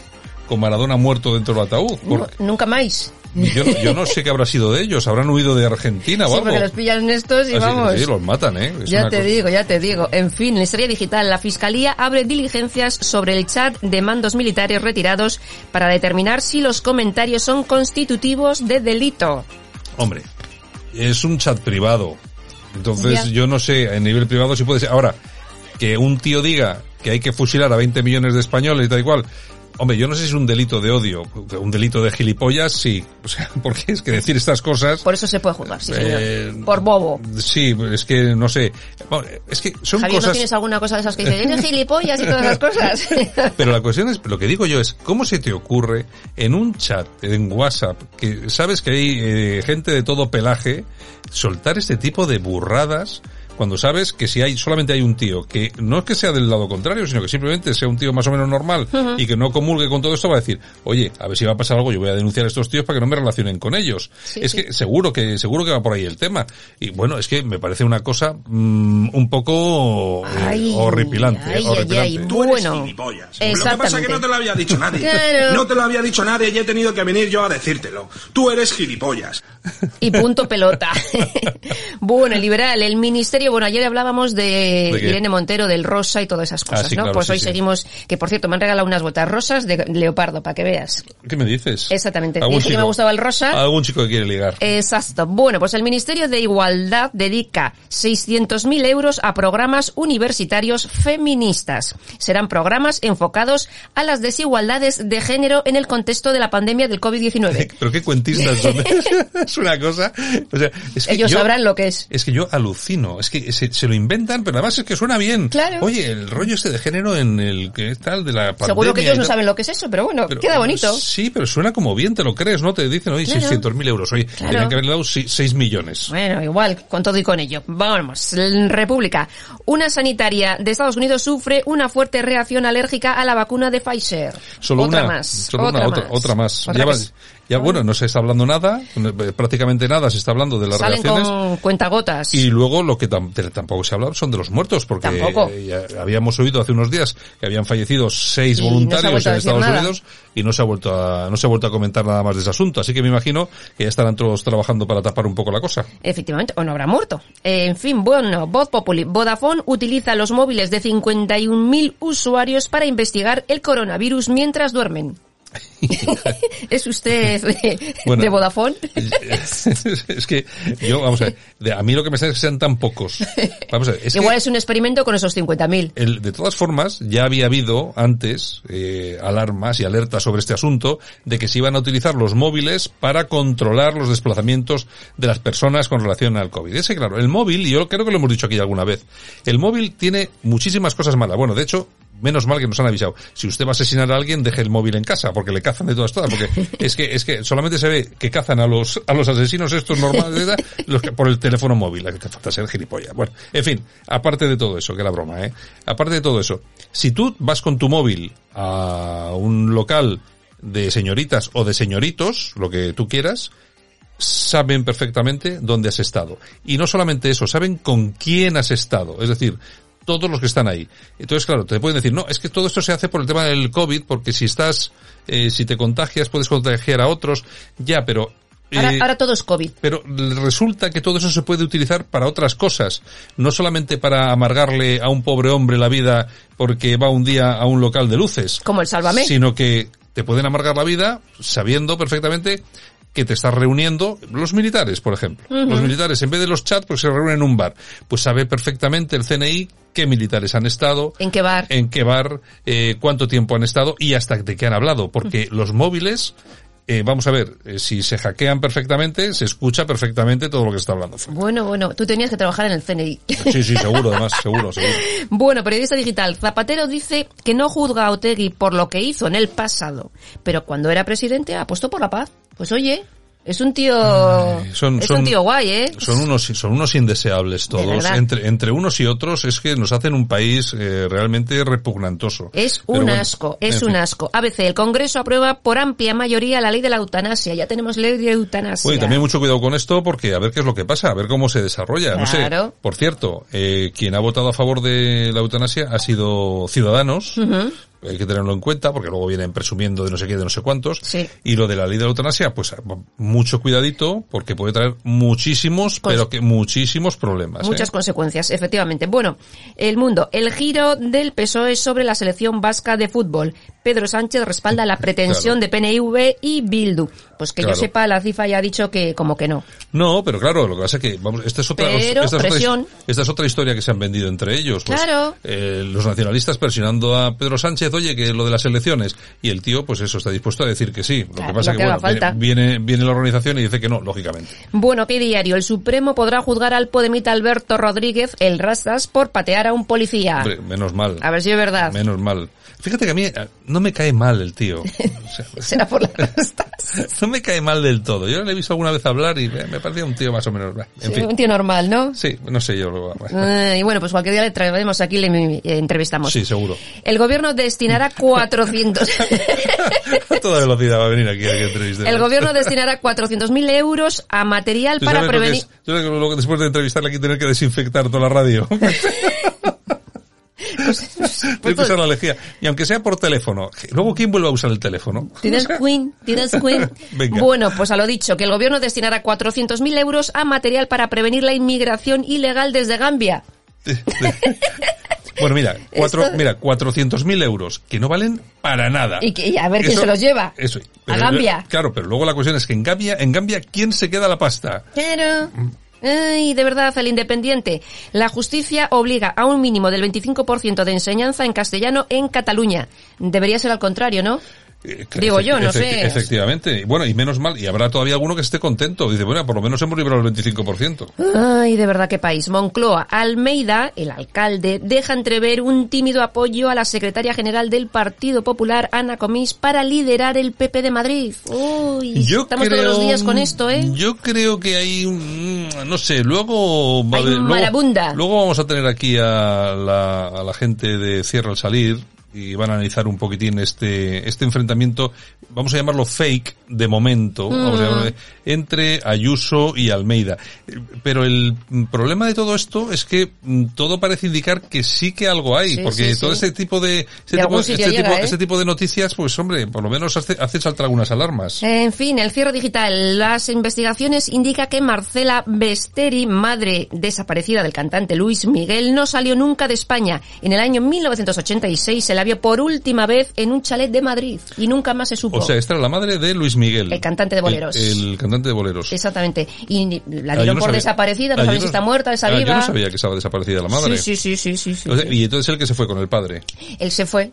con Maradona muerto dentro del ataúd. Porque- Nunca más. Yo, no- yo no sé qué habrá sido de ellos. Habrán huido de Argentina o Sí, algo. porque los pillan estos y Así- vamos. sí, los matan, ¿eh? Es Ya te cosa- digo, ya te digo. En fin, en historia digital, la Fiscalía abre diligencias sobre el chat de mandos militares retirados para determinar si los comentarios son constitutivos de delito. Hombre, es un chat privado. Entonces, Ya. yo no sé, a nivel privado si puede ser. Ahora, que un tío diga que hay que fusilar a 20 millones de españoles y tal y cual. Hombre, yo no sé si es un delito de odio, un delito de gilipollas, sí. O sea, porque es que decir estas cosas... Por eso se puede juzgar, sí, señor. Eh, Por bobo. Sí, es que no sé. Bueno, Es que son Javier, ¿no cosas... tienes alguna cosa de esas que dices, eres gilipollas y todas esas cosas? Pero la cuestión es, lo que digo yo es, ¿cómo se te ocurre en un chat, en WhatsApp, que sabes que hay eh, gente de todo pelaje, soltar este tipo de burradas cuando sabes que si hay solamente hay un tío que no es que sea del lado contrario, sino que simplemente sea un tío más o menos normal y que no comulgue con todo esto, va a decir, oye, a ver si va a pasar algo, yo voy a denunciar a estos tíos para que no me relacionen con ellos. Sí, es sí. que seguro que seguro que va por ahí el tema. Y bueno, es que me parece una cosa mm, un poco eh, Ay, horripilante. ay, ay, horripilante. bueno. Lo que pasa es que no te lo había dicho nadie. Claro. No te lo había dicho nadie y he tenido que venir yo a decírtelo. Tú eres gilipollas. Y punto pelota. bueno, liberal, el ministerio, bueno, ayer hablábamos de. Irene Montero, del rosa y todas esas cosas, Ah, sí, ¿no? claro, pues sí, hoy sí. seguimos, que por cierto me han regalado unas botas rosas de leopardo, para que veas. ¿Qué me dices? Exactamente. ¿Algún Dije que chico? me gustaba el rosa. Algún chico que quiere ligar. Exacto. Bueno, pues el Ministerio de Igualdad dedica 600.000 euros a programas universitarios feministas. Serán programas enfocados a las desigualdades de género en el contexto de la pandemia del COVID-19. Pero qué cuentistas son. es una cosa. O sea, es que Ellos yo- sabrán lo que es. Es que yo alucino. Es que se, se lo inventan, pero además es que suena bien. Claro. Oye, el rollo este de género en el que tal de la pandemia. Seguro que ellos no saben lo que es eso, pero bueno, Pero- queda bonito. Sí, pero suena como bien, te lo crees, ¿no? Te dicen, oye, Claro. 600.000 euros. Oye, Claro. tienen que haberle dado 6 millones. Bueno, igual, con todo y con ello. Vamos, República. Una sanitaria de Estados Unidos sufre una fuerte reacción alérgica a la vacuna de Pfizer. Solo otra una, más. solo una, otra otra, más. otra más. Otra ya, va- vez. Ya, bueno, no se está hablando nada, eh, prácticamente nada se está hablando de las Salen reacciones. con cuentagotas. Y luego lo que tam- tampoco se ha hablado son de los muertos, porque eh, habíamos oído hace unos días que habían fallecido seis Y voluntarios en Estados nada. Unidos y no se ha vuelto a no se ha vuelto a comentar nada más de ese asunto. Así que me imagino que ya estarán todos trabajando para tapar un poco la cosa. Efectivamente, o no habrá muerto. En fin, bueno, Voz Populi. Vodafone utiliza los móviles de 51.000 usuarios para investigar el coronavirus mientras duermen. ¿Es usted de, Bueno. de Vodafone? es que yo, vamos a ver, de- a mí lo que me sale es que sean tan pocos. Vamos a ver, es que- Igual es un experimento con esos 50.000. El- de todas formas, ya había habido antes eh, alarmas y alertas sobre este asunto de que se iban a utilizar los móviles para controlar los desplazamientos de las personas con relación al COVID. Ese, claro, el móvil, y yo creo que lo hemos dicho aquí alguna vez, el móvil tiene muchísimas cosas malas. Bueno, de hecho, menos mal que nos han avisado. Si usted va a asesinar a alguien, deje el móvil en casa, porque le cazan de todas todas, porque es que, es que solamente se ve que cazan a los, a los asesinos estos normales, ¿verdad? los que, por el teléfono móvil, que falta ser gilipollas. Bueno, en fin, aparte de todo eso, que era broma, eh. Aparte de todo eso, si tú vas con tu móvil a un local de señoritas o de señoritos, lo que tú quieras, saben perfectamente dónde has estado. Y no solamente eso, saben con quién has estado. Es decir, todos los que están ahí. Entonces, claro, te pueden decir, no, es que todo esto se hace por el tema del COVID, porque si estás, eh, si te contagias, puedes contagiar a otros. Ya, pero... Ahora, eh, ahora todo es COVID. pero resulta que todo eso se puede utilizar para otras cosas, no solamente para amargarle a un pobre hombre la vida porque va un día a un local de luces, Como el Sálvame. sino que te pueden amargar la vida sabiendo perfectamente que te estás reuniendo, los militares, por ejemplo. Los militares, en vez de los chats, pues se reúnen en un bar. Pues sabe perfectamente el CNI qué militares han estado, ¿En qué bar? en qué bar, eh, cuánto tiempo han estado y hasta de qué han hablado, porque los móviles, eh, vamos a ver, eh, si se hackean perfectamente, se escucha perfectamente todo lo que está hablando. Bueno, bueno, tú tenías que trabajar en el CNI. Sí, sí, seguro, además, seguro, seguro. Bueno, periodista digital, Zapatero dice que no juzga a Otegui por lo que hizo en el pasado, pero cuando era presidente apostó por la paz. Pues oye, es un tío, son- es son- un tío guay, ¿eh? Son unos, son unos indeseables todos. Entre, entre unos y otros es que nos hacen un país eh, realmente repugnantoso. Es un bueno, asco, es un fin. asco. ABC, el Congreso aprueba por amplia mayoría la ley de la eutanasia. Ya tenemos ley de eutanasia. Oye, también mucho cuidado con esto porque a ver qué es lo que pasa, a ver cómo se desarrolla. No sé. Por cierto, eh, quien ha votado a favor de la eutanasia ha sido Ciudadanos. Hay que tenerlo en cuenta porque luego vienen presumiendo de no sé qué, de no sé cuántos. Sí. Y lo de la ley de la eutanasia, pues mucho cuidadito porque puede traer muchísimos, pero que muchísimos problemas. ¿eh? Muchas consecuencias, efectivamente. Bueno, el mundo, el giro del PSOE sobre la selección vasca de fútbol. Pedro Sánchez respalda la pretensión de PNV y Bildu. Pues que yo sepa, la FIFA ya ha dicho que como que no. No, pero claro, lo que pasa es que, vamos, esta es otra, pero, esta, es otra, esta es otra historia que se han vendido entre ellos. Pues, claro. Eh, los nacionalistas presionando a Pedro Sánchez, oye, que lo de las elecciones. Y el tío, pues eso, está dispuesto a decir que sí. Lo claro, que pasa lo que, que bueno, viene, viene la organización y dice que no, lógicamente. Bueno, ¿qué diario? El Supremo podrá juzgar al podemita Alberto Rodríguez, el Rastas, por patear a un policía. Hombre, menos mal. A ver si es verdad. Menos mal. Fíjate que a mí eh, no me cae mal el tío. O sea, Será por las no me cae mal del todo. Yo le he visto alguna vez hablar y me, me parecía un tío más o menos. En sí, fin. Un tío normal, ¿no? Sí, no sé yo. Lo... Uh, y bueno, pues cualquier día le traemos aquí y le eh, entrevistamos. Sí, seguro. El gobierno destinará 400... a toda velocidad va a venir aquí a que. El gobierno destinará 400.000 euros a material para prevenir... Yo creo que luego después de entrevistarle aquí tener que desinfectar toda la radio. Pues, pues, pues, la lejía. Y aunque sea por teléfono, luego ¿quién vuelve a usar el teléfono? Tienes Queen, tienes Queen. Venga. Bueno, pues a lo dicho, que el gobierno destinará 400.000 euros a material para prevenir la inmigración ilegal desde Gambia. Bueno, mira, cuatro, Esto... mira, 400.000 euros, que no valen para nada. Y, que, y a ver quién se los lleva. Eso. a Gambia. Claro, pero luego la cuestión es que en Gambia, en Gambia, ¿quién se queda la pasta? Claro. Ay, de verdad, el independiente. La justicia obliga a un mínimo del 25% de enseñanza en castellano en Cataluña. Debería ser al contrario, ¿no? Digo yo, no sé. Efectivamente. Bueno, y menos mal, y habrá todavía alguno que esté contento. Dice, bueno, por lo menos hemos librado el 25%. Ay, de verdad qué país. Moncloa, Almeida, el alcalde, deja entrever un tímido apoyo a la secretaria general del Partido Popular, Ana Comís, para liderar el PP de Madrid. Uy, yo estamos creo, todos los días con esto, ¿eh? Yo creo que hay, no sé, luego... Hay luego vamos a tener aquí a la, a la gente de Cierra al Salir, y van a analizar un poquitín este este enfrentamiento, vamos a llamarlo fake de momento, mm. vamos a llamarlo, entre Ayuso y Almeida. Pero el problema de todo esto es que todo parece indicar que sí que algo hay, sí, porque sí, todo sí. este tipo de este, tipo, este, llega, tipo, ¿eh? este tipo de noticias, pues hombre, por lo menos hace, hace saltar algunas alarmas. En fin, el cierre digital. Las investigaciones indican que Marcela Besteri, madre desaparecida del cantante Luis Miguel, no salió nunca de España. En el año 1986 se la vio por última vez en un chalet de Madrid y nunca más se supo. O sea, esta era la madre de Luis Miguel. El cantante de boleros. El, el cantante de boleros. Exactamente. Y la Ah, dieron no por sabía. desaparecida, no Ah, yo saben no- si está muerta, está Ah, viva. Yo no sabía que estaba desaparecida la madre. Sí, sí, sí, sí, sí, sí, O sea, sí. Y entonces él que se fue con el padre. Él se fue.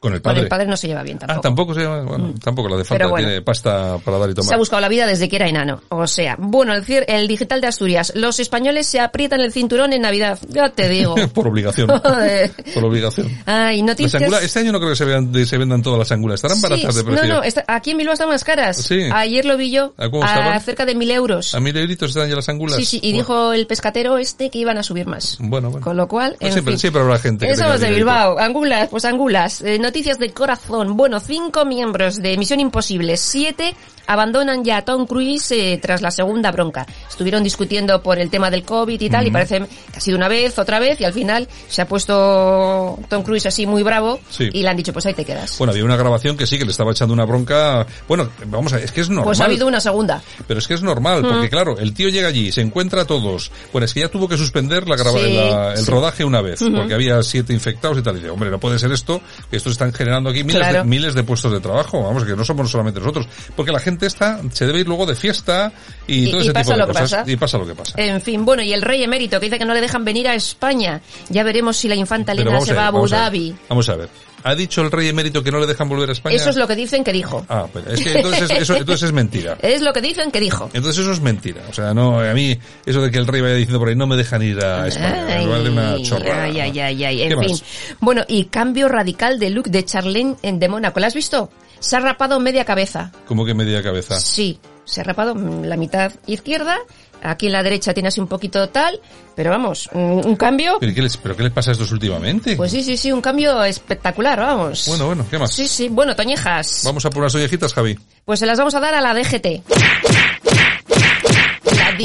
Con el Con padre. el padre no se lleva bien tampoco. Ah, tampoco se llama, bueno, tampoco la de falta, Pero bueno. tiene pasta para dar y Se ha tomar. buscado la vida desde que era enano. O sea, bueno, el, el digital de Asturias. Los españoles se aprietan el cinturón en Navidad. Ya te digo. Por obligación. Por obligación. Ay, Las noticias. angula- este año no creo que se, vean, se vendan todas las angulas. Estarán Sí, baratas de no, precio. no, está- aquí en Bilbao están más caras. Sí. Ayer lo vi yo. ¿A cómo estaban? cerca de mil euros. A mil euritos están ya las angulas. Sí, sí, y Bueno, dijo el pescatero este que iban a subir más. Bueno, bueno. Con lo cual, Pues en siempre, fin. siempre habrá gente que Eso de. Bilbao. Angulas, pues angulas. Eh, noticias de corazón. Bueno, cinco miembros de Misión Imposible, siete abandonan ya a Tom Cruise eh, tras la segunda bronca. Estuvieron discutiendo por el tema del COVID y tal, y Ujú. parece que ha sido una vez, otra vez, y al final se ha puesto Tom Cruise así muy bravo, Sí. y le han dicho, pues ahí te quedas. Bueno, había una grabación que sí, que le estaba echando una bronca. Bueno, vamos a ver, es que es normal. Pues ha habido una segunda. Pero es que es normal, porque Mm. claro, el tío llega allí, se encuentra a todos. Bueno, es que ya tuvo que suspender la grava- Sí, la- el sí. rodaje una vez, Ujú. porque había siete infectados y tal. Y dice, hombre, no puede ser esto, que estos están generando aquí miles, Claro. de, miles de puestos de trabajo. Vamos, que no somos solamente nosotros. Porque la gente se debe ir luego de fiesta y, Y- todo y ese pasa tipo de lo cosas. pasa. Y pasa lo que pasa. En fin, bueno, y el rey emérito que dice que no le dejan venir a España. Ya veremos si la infanta Elena se a va a Abu vamos a ver. Dhabi. Vamos a ver. ¿Ha dicho el rey emérito que no le dejan volver a España? Eso es lo que dicen que dijo. Ah, pues es que entonces, eso, entonces es mentira. Es lo que dicen que dijo. Entonces eso es mentira. O sea, no, a mí, eso de que el rey vaya diciendo por ahí, no me dejan ir a España. Ay, una chorrada. ay, ay, ay, ay. ¿Qué En fin. Bueno, y cambio radical de look de Charlene en de Mónaco. ¿La has visto? Se ha rapado media cabeza. Como que media cabeza. Sí, se ha rapado la mitad izquierda. Aquí en la derecha tiene así un poquito tal. Pero vamos, un, un cambio. ¿Pero qué, les, ¿Pero qué les pasa a estos últimamente? Pues sí, sí, sí, un cambio espectacular, vamos. Bueno, bueno, ¿qué más? Sí, sí. Bueno, Toñejas. Vamos a por unas ollejitas, Javi. Pues se las vamos a dar a la DGT.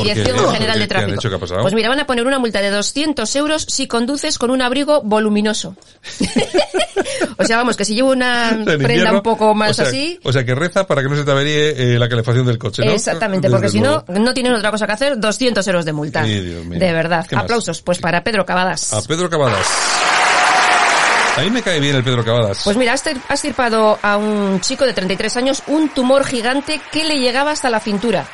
Dirección. General de ¿Qué- qué han Tráfico. Pues mira, van a poner una multa de 200 euros si conduces con un abrigo voluminoso. o sea, vamos, que si llevo una En prenda invierno, un poco más o sea, así... O sea, que reza para que no se te averíe eh, la calefacción del coche, ¿no? Exactamente, Desde porque si no, no tienen otra cosa que hacer, 200 euros de multa. Ay, Dios mío. De verdad. Aplausos, pues para Pedro Cavadas. A Pedro Cavadas. A mí me cae bien el Pedro Cavadas. Pues mira, ha estir- ha estirpado a un chico de 33 años un tumor gigante que le llegaba hasta la cintura.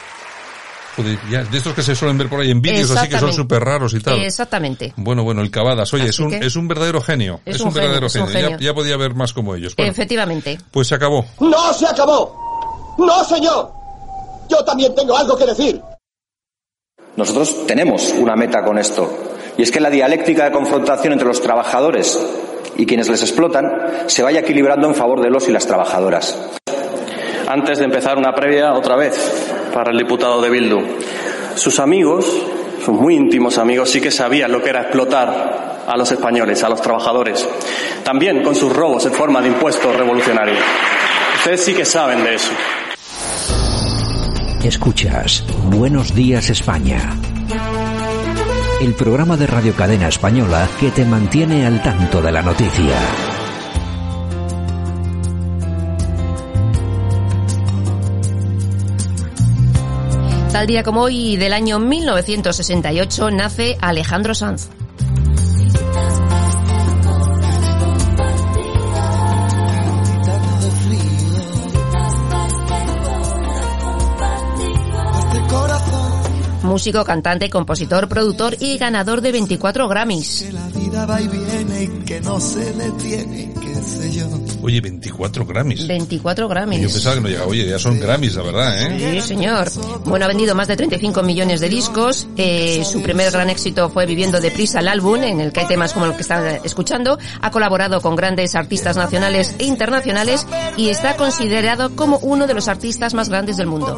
Joder, ya, de estos que se suelen ver por ahí en vídeos así que son súper raros y tal. Exactamente. Bueno, bueno, el Cavadas, oye, es un, que- es un verdadero genio. Es Es, un un, verdadero genio. Ya, podía haber más como ellos. Bueno, Efectivamente. pues se acabó. ¡No se acabó! ¡No, señor! Yo también tengo algo que decir. Nosotros tenemos una meta con esto, y es que la dialéctica de confrontación entre los trabajadores y quienes les explotan se vaya equilibrando en favor de los y las trabajadoras. Antes de empezar una previa, otra vez, para el diputado de Bildu. Sus amigos, sus muy íntimos amigos, sí que sabían lo que era explotar a los españoles, a los trabajadores. También con sus robos en forma de impuestos revolucionarios. Ustedes sí que saben de eso. Escuchas Buenos Días España. El programa de Radio Cadena Española que te mantiene al tanto de la noticia. Tal día como hoy del año 1968 nace Alejandro Sanz. Músico, cantante, compositor, productor y ganador de 24 Grammys. Yo. Oye, 24 Grammys. 24 Yo Grammys. pensaba que no llegaba. Oye, ya son Grammys, la verdad, ¿eh? Sí, señor. Bueno, ha vendido más de 35 millones de discos. Eh, su primer gran éxito fue Viviendo deprisa el álbum, en el que hay temas como el que están escuchando. Ha colaborado con grandes artistas nacionales e internacionales y está considerado como uno de los artistas más grandes del mundo.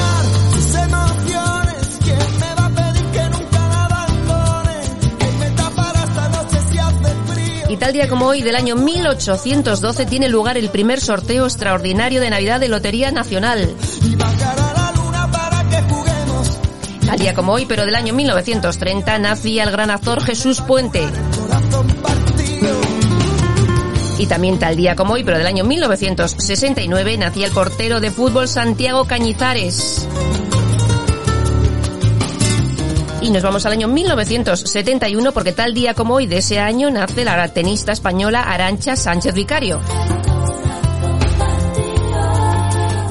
Y tal día como hoy del año 1812 tiene lugar el primer sorteo extraordinario de Navidad de Lotería Nacional. Tal día como hoy, pero del año 1930, nacía el gran actor Jesús Puente. Y también tal día como hoy, pero del año 1969, nacía el portero de fútbol Santiago Cañizares. Y nos vamos al año 1971 porque tal día como hoy de ese año nace la tenista española Arancha Sánchez Vicario.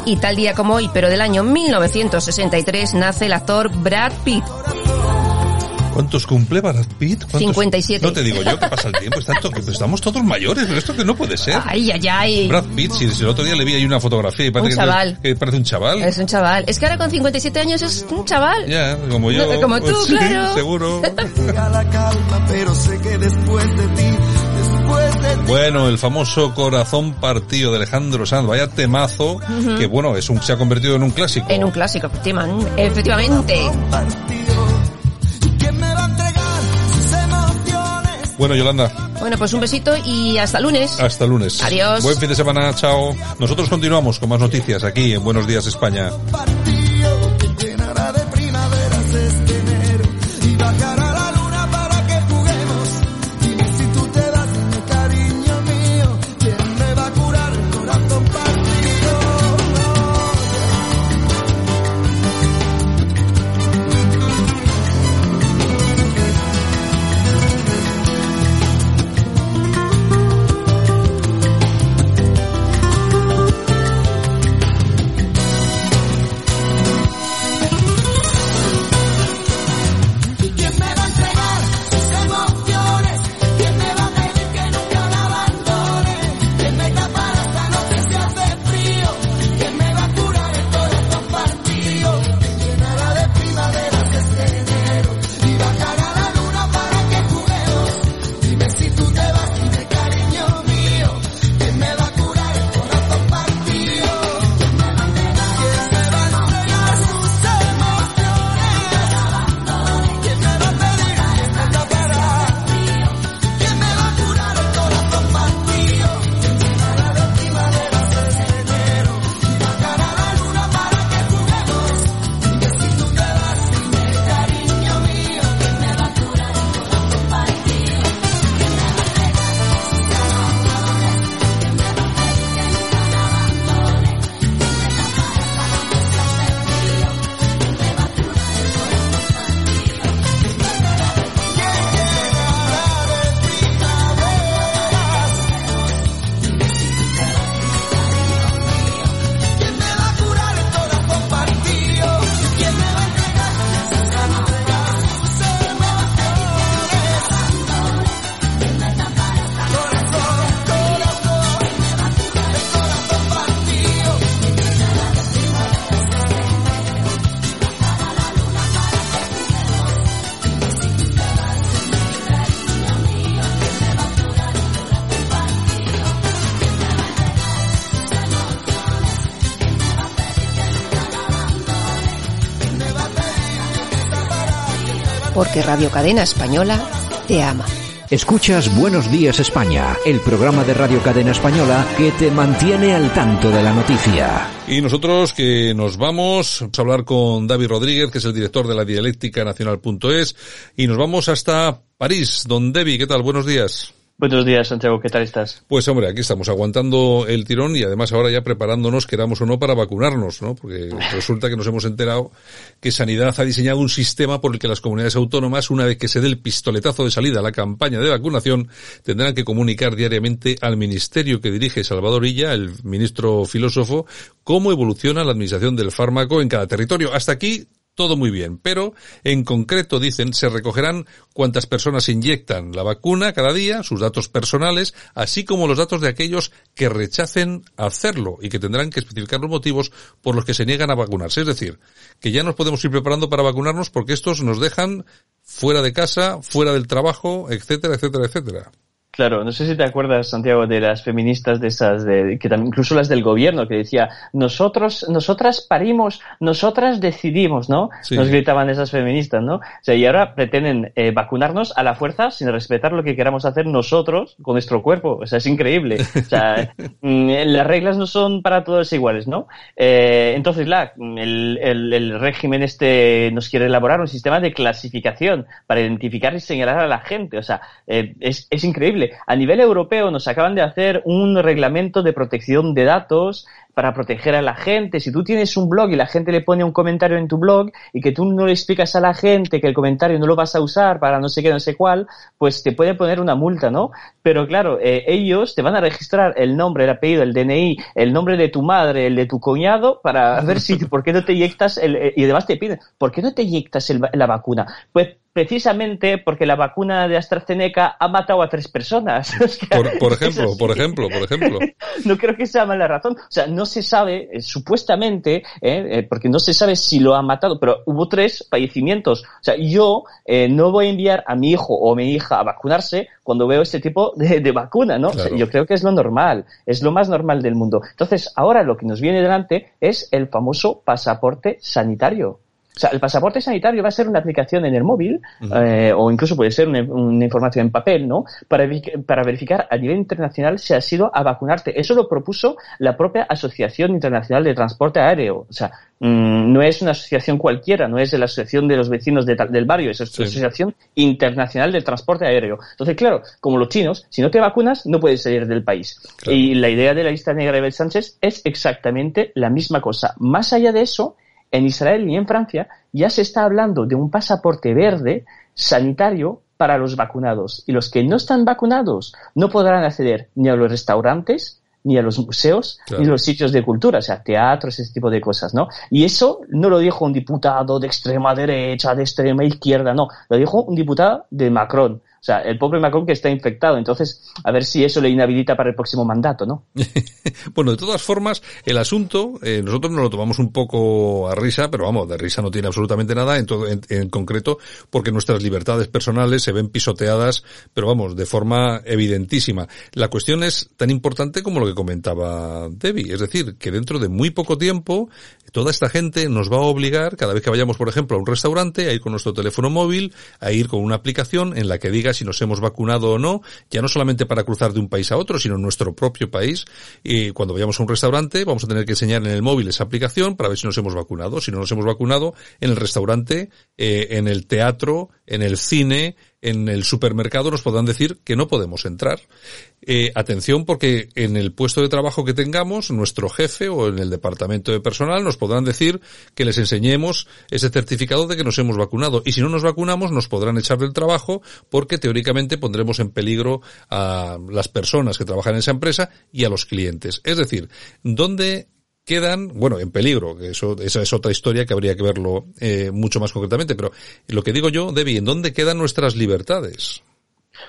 Y tal día como hoy, pero del año 1963, nace el actor Brad Pitt. ¿Cuántos cumple Brad Pitt? ¿Cuántos? 57. No te digo yo que pasa el tiempo. Están to- estamos todos mayores, pero esto que no puede ser. Ay, ay, ay. Brad Pitt, si, si el otro día le vi ahí una fotografía y parece Un que- chaval. que parece un chaval. Es un chaval. Es que ahora con 57 años es un chaval. Ya, como yo. No, como tú, Sí, claro. seguro. Que. Bueno, el famoso Corazón Partido de Alejandro Sanz, vaya temazo, Ujú. que bueno, es un, se ha convertido en un clásico. En un clásico, efectivamente. Bueno, Yolanda, Bueno, pues un besito y hasta lunes. hasta lunes. Adiós. Buen fin de semana, chao. Nosotros continuamos con más noticias aquí en Buenos Días España. Porque Radio Cadena Española te ama. Escuchas Buenos Días España, el programa de Radio Cadena Española que te mantiene al tanto de la noticia. Y nosotros que nos vamos a hablar con David Rodríguez, que es el director de la dialéctica nacional.es, y nos vamos hasta París. Don David, ¿qué tal? Buenos días. Buenos días, Santiago. ¿Qué tal estás? Pues hombre, aquí estamos aguantando el tirón y además ahora ya preparándonos, queramos o no, para vacunarnos, ¿no? Porque resulta que nos hemos enterado que Sanidad ha diseñado un sistema por el que las comunidades autónomas, una vez que se dé el pistoletazo de salida a la campaña de vacunación, tendrán que comunicar diariamente al ministerio que dirige Salvador Illa, el ministro filósofo, cómo evoluciona la administración del fármaco en cada territorio. Hasta aquí todo muy bien, pero en concreto dicen se recogerán cuántas personas inyectan la vacuna cada día, sus datos personales, así como los datos de aquellos que rechacen hacerlo y que tendrán que especificar los motivos por los que se niegan a vacunarse. Es decir, que ya nos podemos ir preparando para vacunarnos porque estos nos dejan fuera de casa, fuera del trabajo, etcétera, etcétera, etcétera. Claro, no sé si te acuerdas, Santiago, de las feministas de esas, de, que también, incluso las del gobierno, que decía, nosotros, nosotras parimos, nosotras decidimos, ¿no? Nos gritaban esas feministas, ¿no? O sea, y ahora pretenden eh, vacunarnos a la fuerza sin respetar lo que queramos hacer nosotros con nuestro cuerpo. O sea, es increíble. O sea, mm, las reglas no son para todos iguales, ¿no? Eh, entonces, la, el, el, el régimen este nos quiere elaborar un sistema de clasificación para identificar y señalar a la gente. O sea, eh, es, es increíble a nivel europeo nos acaban de hacer un reglamento de protección de datos para proteger a la gente. Si tú tienes un blog y la gente le pone un comentario en tu blog y que tú no le explicas a la gente que el comentario no lo vas a usar para no sé qué, no sé cuál, pues te puede poner una multa, ¿no? Pero claro, eh, ellos te van a registrar el nombre, el apellido, el DNI, el nombre de tu madre, el de tu cuñado, para ver si, ¿por qué no te inyectas? El, eh, y además te piden, ¿por qué no te inyectas la vacuna? Pues precisamente porque la vacuna de AstraZeneca ha matado a tres personas. por, ejemplo, por ejemplo, por ejemplo. no creo que sea mala razón. O sea, no se sabe, eh, supuestamente, eh, eh, porque no se sabe si lo han matado, pero hubo tres fallecimientos. O sea, yo no voy a enviar a mi hijo o mi hija a vacunarse cuando veo este tipo de, vacuna, ¿no? yo creo que es lo normal, es lo más normal del mundo. Entonces, ahora lo que nos viene delante es el famoso pasaporte sanitario. O sea, el pasaporte sanitario va a ser una aplicación en el móvil eh, o incluso puede ser una, información en papel, ¿no? Para, para verificar a nivel internacional si has ido a vacunarte. Eso lo propuso la propia Asociación Internacional de Transporte Aéreo. O sea, mm, no es una asociación cualquiera, no es de la Asociación de los Vecinos del Barrio, es la Asociación Internacional del Transporte Aéreo. Entonces, claro, como los chinos, si no te vacunas, no puedes salir del país. Y la idea de la lista negra de Bel Sánchez es exactamente la misma cosa. Más allá de eso, en Israel y en Francia ya se está hablando de un pasaporte verde sanitario para los vacunados. Y los que no están vacunados no podrán acceder ni a los restaurantes, ni a los museos, ni a los sitios de cultura, o sea, teatros, ese tipo de cosas, ¿no? Y eso no lo dijo un diputado de extrema derecha, de extrema izquierda, no, lo dijo un diputado de Macron. O sea, el pobre Macron que está infectado. Entonces, a ver si eso le inhabilita para el próximo mandato, ¿no? bueno, de todas formas, el asunto, eh, nosotros nos lo tomamos un poco a risa, pero vamos, de risa no tiene absolutamente nada, en, todo, en, concreto, porque nuestras libertades personales se ven pisoteadas, pero vamos, de forma evidentísima. La cuestión es tan importante como lo que comentaba Debbie, es decir, que dentro de muy poco tiempo, toda esta gente nos va a obligar, cada vez que vayamos, por ejemplo, a un restaurante, a ir con nuestro teléfono móvil, a ir con una aplicación en la que diga si nos hemos vacunado o no, ya no solamente para cruzar de un país a otro, sino en nuestro propio país. Y cuando vayamos a un restaurante, vamos a tener que enseñar en el móvil esa aplicación para ver si nos hemos vacunado. Si no nos hemos vacunado, en el restaurante, eh, en el teatro, en el cine, en el supermercado nos podrán decir que no podemos entrar. Eh, atención porque en el puesto de trabajo que tengamos, nuestro jefe o en el departamento de personal nos podrán decir que les enseñemos ese certificado de que nos hemos vacunado. Y si no nos vacunamos, nos podrán echar del trabajo porque teóricamente pondremos en peligro a las personas que trabajan en esa empresa y a los clientes. Es decir, ¿dónde quedan, bueno, en peligro, eso, esa es otra historia que habría que verlo eh, mucho más concretamente, pero lo que digo yo, Debbie, ¿en dónde quedan nuestras libertades?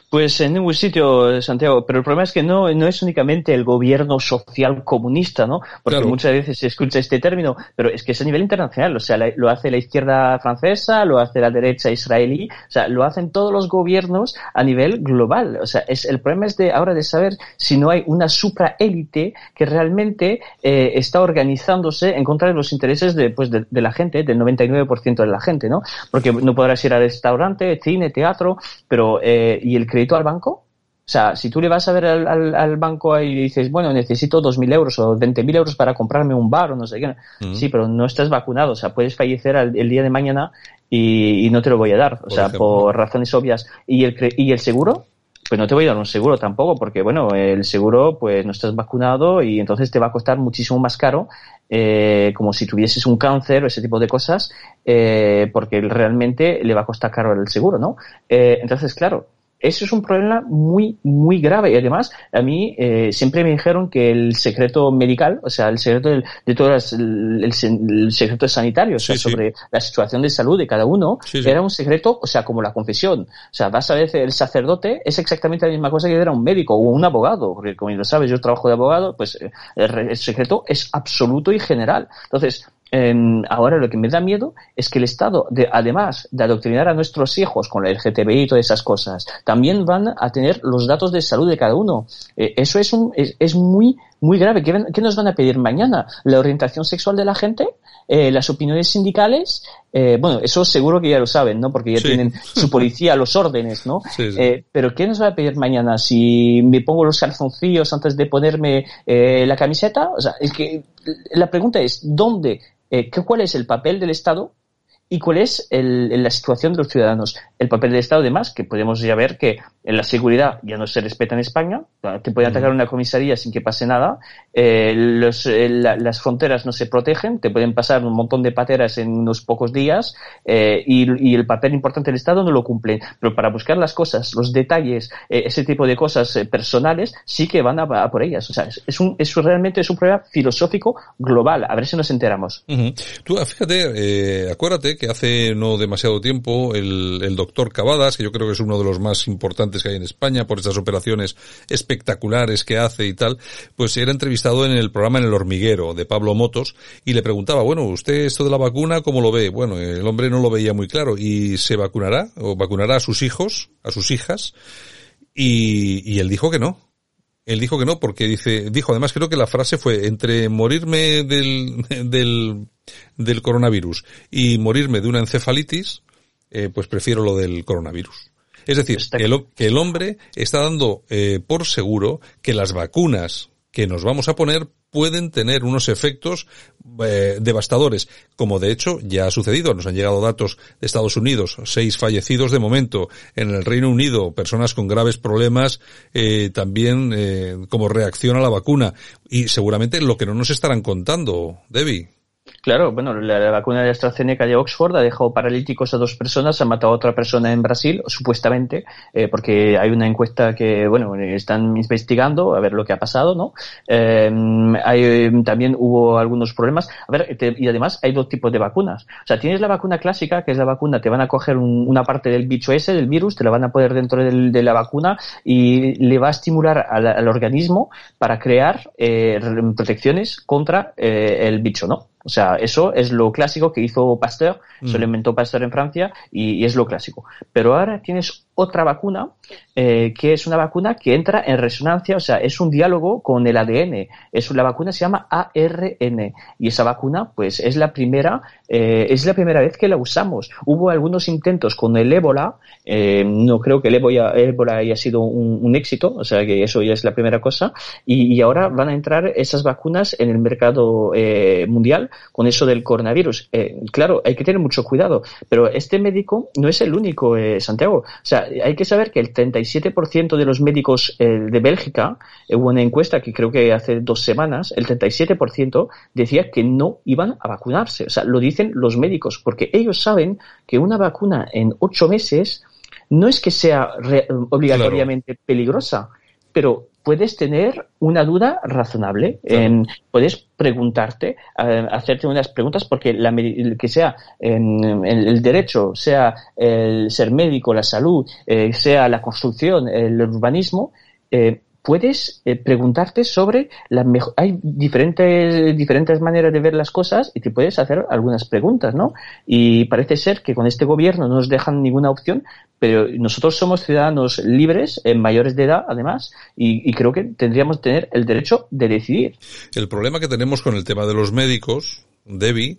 Pues en ningún sitio, Santiago, pero el problema es que no, no es únicamente el gobierno social comunista, ¿no? Porque muchas veces se escucha este término, pero es que es a nivel internacional, o sea, lo hace la izquierda francesa, lo hace la derecha israelí, o sea, lo hacen todos los gobiernos a nivel global, o sea, es, el problema es de ahora de saber si no hay una supraélite que realmente eh, está organizándose en contra de los intereses de, pues, de, de la gente, del 99% de la gente, ¿no? Porque no podrás ir al restaurante, cine, teatro, pero eh, ¿y el crédito al banco? O sea, si tú le vas a ver al, al, banco y dices, bueno, necesito 2.000 euros o 20.000 euros para comprarme un bar o no sé qué, sí, pero no estás vacunado, o sea, puedes fallecer el día de mañana y, no te lo voy a dar, o sea, por razones obvias. ¿Y el, ¿Y el seguro? Pues no te voy a dar un seguro tampoco, porque bueno, el seguro, pues no estás vacunado y entonces te va a costar muchísimo más caro, eh, como si tuvieses un cáncer o ese tipo de cosas, eh, porque realmente le va a costar caro el seguro, ¿no? Eh, entonces, claro, eso es un problema muy, muy grave. Y además, a mí eh, siempre me dijeron que el secreto medical, o sea, el secreto de, todas, el, secreto sanitario, o sea, sobre la situación de salud de cada uno, era un secreto, o sea, como la confesión. O sea, vas a ver, el sacerdote es exactamente la misma cosa que era un médico o un abogado, porque como lo sabes, yo trabajo de abogado, pues eh, el secreto es absoluto y general. Entonces, ahora lo que me da miedo es que el Estado, de, además de adoctrinar a nuestros hijos con el LGTBI y todas esas cosas, también van a tener los datos de salud de cada uno. Eh, eso es, un, es, muy, muy grave. ¿Qué, nos van a pedir mañana? ¿La orientación sexual de la gente? Eh, ¿Las opiniones sindicales? Eh, bueno, eso seguro que ya lo saben, ¿no? Porque ya tienen su policía, los órdenes, ¿no? pero ¿qué nos va a pedir mañana? Si me pongo los calzoncillos antes de ponerme la camiseta? O sea, es que la pregunta es, ¿dónde eh, ¿cuál es el papel del Estado y cuál es el, la situación de los ciudadanos. El papel del Estado, además, que podemos ya ver que en la seguridad ya no se respeta en España, te pueden atacar una comisaría sin que pase nada, eh, los, eh, las fronteras no se protegen, te pueden pasar un montón de pateras en unos pocos días eh, y, el papel importante del Estado no lo cumple. Pero para buscar las cosas, los detalles, ese tipo de cosas personales, sí que van a, por ellas. O sea, es, un, es realmente es un problema filosófico global. A ver si nos enteramos. Tú, fíjate, acuérdate que hace no demasiado tiempo el, doctor Cavadas, que yo creo que es uno de los más importantes que hay en España por estas operaciones espectaculares que hace y tal, pues era entrevistado en el programa En el hormiguero de Pablo Motos y le preguntaba, bueno, ¿usted esto de la vacuna cómo lo ve? Bueno, el hombre no lo veía muy claro y se vacunará o vacunará a sus hijos, a sus hijas y él dijo que no, él dijo que no, porque dice, dijo además creo que la frase fue entre morirme del, del, del coronavirus y morirme de una encefalitis, eh, pues prefiero lo del coronavirus. Es decir, que el, que el hombre está dando eh, por seguro que las vacunas que nos vamos a poner pueden tener unos efectos eh, devastadores, como de hecho ya ha sucedido. Nos han llegado datos de Estados Unidos, seis fallecidos de momento. En el Reino Unido, personas con graves problemas eh, también eh, como reacción a la vacuna. Y seguramente lo que no nos estarán contando, Debbie. Claro, bueno, la, vacuna de AstraZeneca de Oxford ha dejado paralíticos a dos personas, ha matado a otra persona en Brasil, supuestamente, eh, porque hay una encuesta que, bueno, están investigando a ver lo que ha pasado, ¿no? Eh, hay, también hubo algunos problemas. A ver, y además hay dos tipos de vacunas. O sea, tienes la vacuna clásica, que es la vacuna, te van a coger una parte del bicho ese, del virus, te la van a poner dentro de la vacuna y le va a estimular al, organismo para crear eh, protecciones contra el bicho, ¿no? O sea, eso es lo clásico que hizo Pasteur, se lo mm. inventó Pasteur en Francia y, es lo clásico. Pero ahora tienes otra vacuna, eh, que es una vacuna que entra en resonancia, o sea, es un diálogo con el ADN. Es la vacuna se llama ARN y esa vacuna, pues, es la primera, eh, es la primera vez que la usamos. Hubo algunos intentos con el ébola, eh, no creo que el ébola, haya sido un, éxito, o sea, que eso ya es la primera cosa, y, y ahora van a entrar esas vacunas en el mercado mundial con eso del coronavirus. claro, hay que tener mucho cuidado, pero este médico no es el único, Santiago. O sea, hay que saber que el 37% de los médicos eh, de Bélgica, eh, hubo una encuesta que creo que hace dos semanas, el 37% decía que no iban a vacunarse. O sea, lo dicen los médicos, porque ellos saben que una vacuna en ocho meses no es que sea obligatoriamente peligrosa, pero puedes tener una duda razonable. puedes preguntarte, hacerte unas preguntas, porque la, que sea el, el, derecho, sea el ser médico, la salud, eh, sea la construcción, el urbanismo, eh, puedes eh, preguntarte sobre la mejor, hay diferentes, diferentes maneras de ver las cosas y te puedes hacer algunas preguntas, ¿no? Y parece ser que con este gobierno no nos dejan ninguna opción, pero nosotros somos ciudadanos libres, en mayores de edad, además, y, y creo que tendríamos que tener el derecho de decidir. El problema que tenemos con el tema de los médicos, Debbie,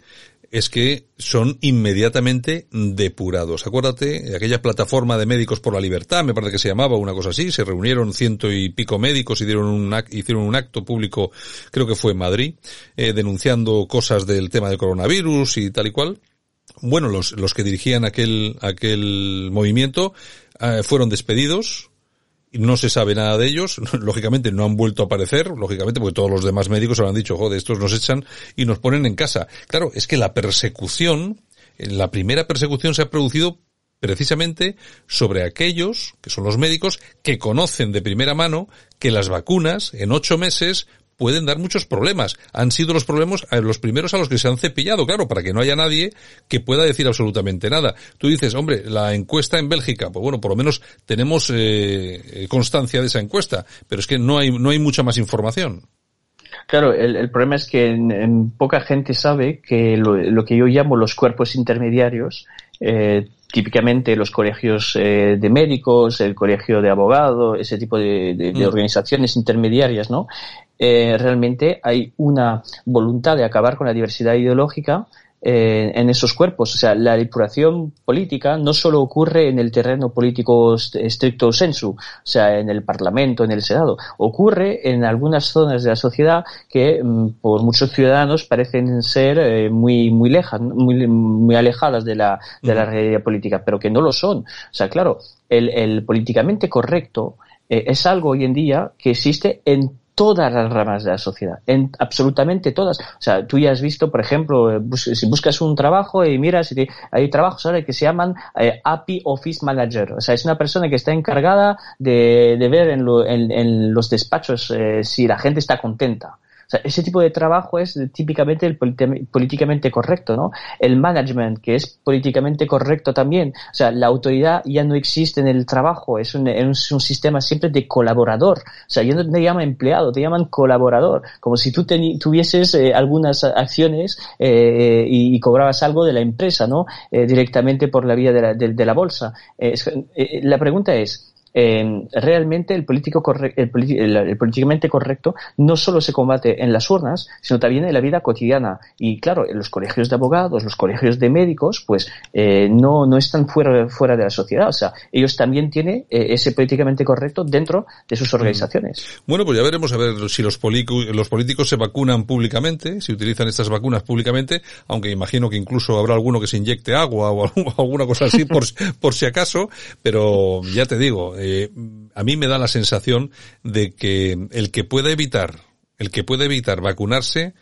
es que son inmediatamente depurados. Acuérdate, aquella plataforma de médicos por la libertad, me parece que se llamaba una cosa así, se reunieron ciento y pico médicos y dieron un, hicieron un acto público, creo que fue en Madrid, eh, denunciando cosas del tema del coronavirus y tal y cual. Bueno, los, los que dirigían aquel, aquel movimiento eh, fueron despedidos, no se sabe nada de ellos, lógicamente no han vuelto a aparecer, lógicamente porque todos los demás médicos han dicho, joder, estos nos echan y nos ponen en casa. Claro, es que la persecución, la primera persecución se ha producido precisamente sobre aquellos, que son los médicos, que conocen de primera mano que las vacunas en ocho meses pueden dar muchos problemas. Han sido los problemas eh, los primeros a los que se han cepillado, claro, para que no haya nadie que pueda decir absolutamente nada. Tú dices, hombre, la encuesta en Bélgica, pues bueno, por lo menos tenemos eh, constancia de esa encuesta, pero es que no hay, no hay mucha más información. Claro, el, problema es que en, poca gente sabe que lo, que yo llamo los cuerpos intermediarios, eh, típicamente los colegios de médicos, el colegio de abogados, ese tipo de, mm. organizaciones intermediarias, ¿no? Eh, realmente hay una voluntad de acabar con la diversidad ideológica eh, en esos cuerpos. O sea, la depuración política no solo ocurre en el terreno político estricto sensu, o sea, en el Parlamento, en el Senado, ocurre en algunas zonas de la sociedad que mm, por muchos ciudadanos parecen ser eh, muy muy lejas, muy, muy alejadas de la, de la realidad política, pero que no lo son. O sea, claro, el, el políticamente correcto es algo hoy en día que existe en todas las ramas de la sociedad, en absolutamente todas. O sea, tú ya has visto, por ejemplo, eh, si buscas un trabajo y miras, hay trabajos ahora que se llaman eh, API Office Manager. O sea, es una persona que está encargada de, ver en, en, los despachos eh, si la gente está contenta ese tipo de trabajo es típicamente el políticamente correcto, ¿no? El management, que es políticamente correcto también. O sea, la autoridad ya no existe en el trabajo, es un, es un sistema siempre de colaborador. O sea, ya no te llaman empleado, te llaman colaborador. Como si tú tuvieses eh, algunas acciones eh, y, cobrabas algo de la empresa, ¿no? Eh, directamente por la vía de la, de la bolsa. la pregunta es, eh, realmente el, político el, políticamente correcto no solo se combate en las urnas, sino también en la vida cotidiana. Y claro, en los colegios de abogados, los colegios de médicos, pues eh, no, no están fuera, fuera de la sociedad. O sea, ellos también tienen eh, ese políticamente correcto dentro de sus organizaciones. Bueno, pues ya veremos a ver si los, los políticos se vacunan públicamente, si utilizan estas vacunas públicamente, aunque imagino que incluso habrá alguno que se inyecte agua o alguna cosa así por, por si acaso, pero ya te digo, eh, a mí me da la sensación de que el que pueda evitar, el que puede evitar vacunarse,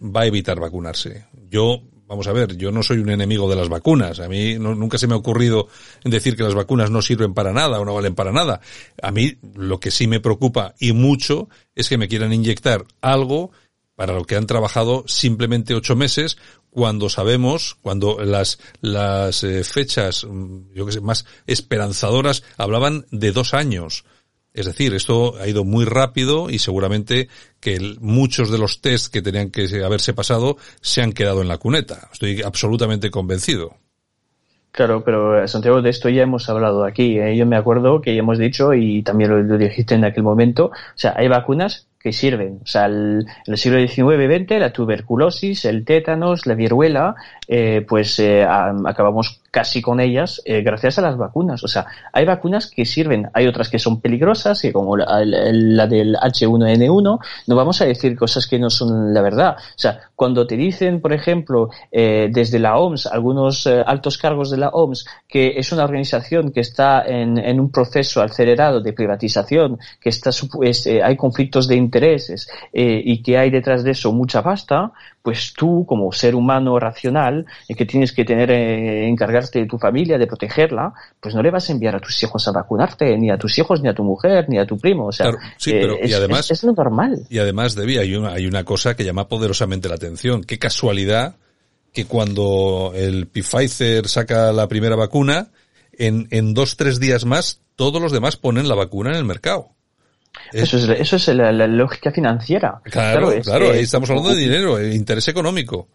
va a evitar vacunarse. Yo, vamos a ver, yo no soy un enemigo de las vacunas. A mí nunca se me ha ocurrido decir que las vacunas no sirven para nada o no valen para nada. A mí lo que sí me preocupa y mucho es que me quieran inyectar algo para lo que han trabajado simplemente ocho meses, cuando sabemos, cuando las, las eh, fechas, mm, yo que sé, más esperanzadoras hablaban de dos años. Es decir, esto ha ido muy rápido y seguramente que muchos de los test que tenían que haberse pasado se han quedado en la cuneta. Estoy absolutamente convencido. Claro, pero eh, Santiago, de esto ya hemos hablado aquí. ¿eh? Yo me acuerdo que ya hemos dicho, y también lo, dijiste en aquel momento, o sea, hay vacunas que sirven. O sea, el, en el siglo XIX y XX, la tuberculosis, el tétanos, la viruela, eh, pues eh, acabamos casi con ellas eh, gracias a las vacunas. O sea, hay vacunas que sirven, hay otras que son peligrosas, que como la, del H1N1, no vamos a decir cosas que no son la verdad. O sea, cuando te dicen, por ejemplo, desde la OMS, algunos altos cargos de la OMS, que es una organización que está en, en un proceso acelerado de privatización, que está, hay conflictos de interés, intereses eh, y que hay detrás de eso mucha pasta, pues tú, como ser humano racional, eh, que tienes que tener, eh, encargarte de tu familia, de protegerla, pues no le vas a enviar a tus hijos a vacunarte, ni a tus hijos, ni a tu mujer, ni a tu primo. O sea, sí, pero, es, y además, es, lo normal. Y además, Debbie, hay una, hay una cosa que llama poderosamente la atención. Qué casualidad que cuando el Pfizer saca la primera vacuna, en, en dos, tres días más, todos los demás ponen la vacuna en el mercado. Eso es, eso es la, la lógica financiera. Claro, claro, claro ahí estamos hablando de dinero, interés económico.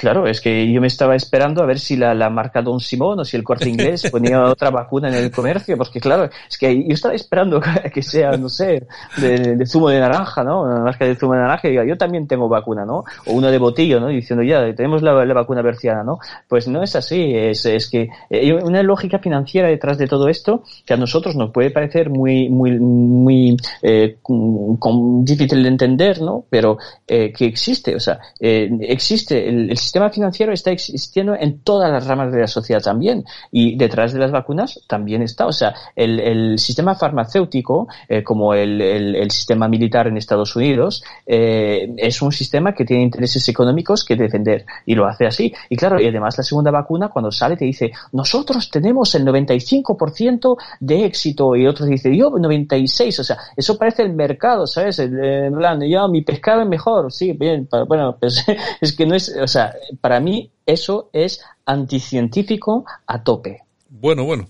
Claro, es que yo me estaba esperando a ver si la, la marca Don Simón o si el corte inglés ponía otra vacuna en el comercio, porque claro, es que yo estaba esperando que sea, no sé, de, de zumo de naranja, ¿no? Una marca de zumo de naranja y diga, yo también tengo vacuna, ¿no? O una de botillo, ¿no? Diciendo, ya, tenemos la, la vacuna berciana, ¿no? Pues no es así, es, es que hay una lógica financiera detrás de todo esto que a nosotros nos puede parecer muy, muy, muy eh, con, difícil de entender, ¿no? Pero eh, que existe, o sea, eh, existe el, el sistema financiero está existiendo en todas las ramas de la sociedad también y detrás de las vacunas también está. O sea, el, el sistema farmacéutico, eh, como el, el, el, sistema militar en Estados Unidos, eh, es un sistema que tiene intereses económicos que defender y lo hace así. Y claro, y además la segunda vacuna cuando sale te dice, nosotros tenemos el 95% de éxito y otros dice, yo 96, o sea, eso parece el mercado, ¿sabes? El, en plan, yo mi pescado es mejor, sí, bien, bueno, pues es que no es, o sea, para mí eso es anticientífico a tope. Bueno, bueno.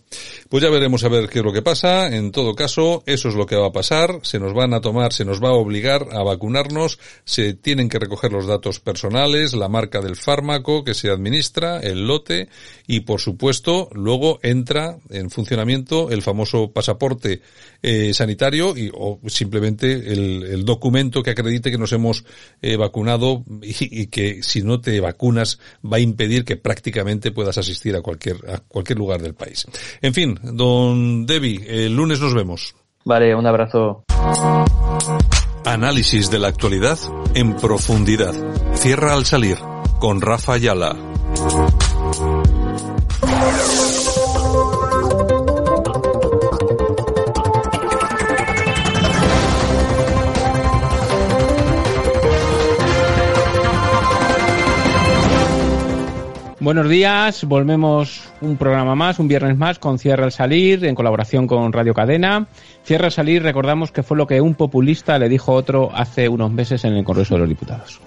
Pues ya veremos a ver qué es lo que pasa. En todo caso, eso es lo que va a pasar. Se nos van a tomar, se nos va a obligar a vacunarnos. Se tienen que recoger los datos personales, la marca del fármaco que se administra, el lote y, por supuesto, luego entra en funcionamiento el famoso pasaporte eh, sanitario y o simplemente el, documento que acredite que nos hemos eh, vacunado y, y, que si no te vacunas va a impedir que prácticamente puedas asistir a cualquier a cualquier lugar del país. En fin, don Debbie, el lunes nos vemos. Vale, un abrazo. Análisis de la actualidad en profundidad. Cierra al salir con Rafa Ayala. Buenos días, volvemos un programa más, un viernes más con Cierra al Salir en colaboración con Radio Cadena. Cierra al Salir, recordamos que fue lo que un populista le dijo a otro hace unos meses en el Congreso de los Diputados.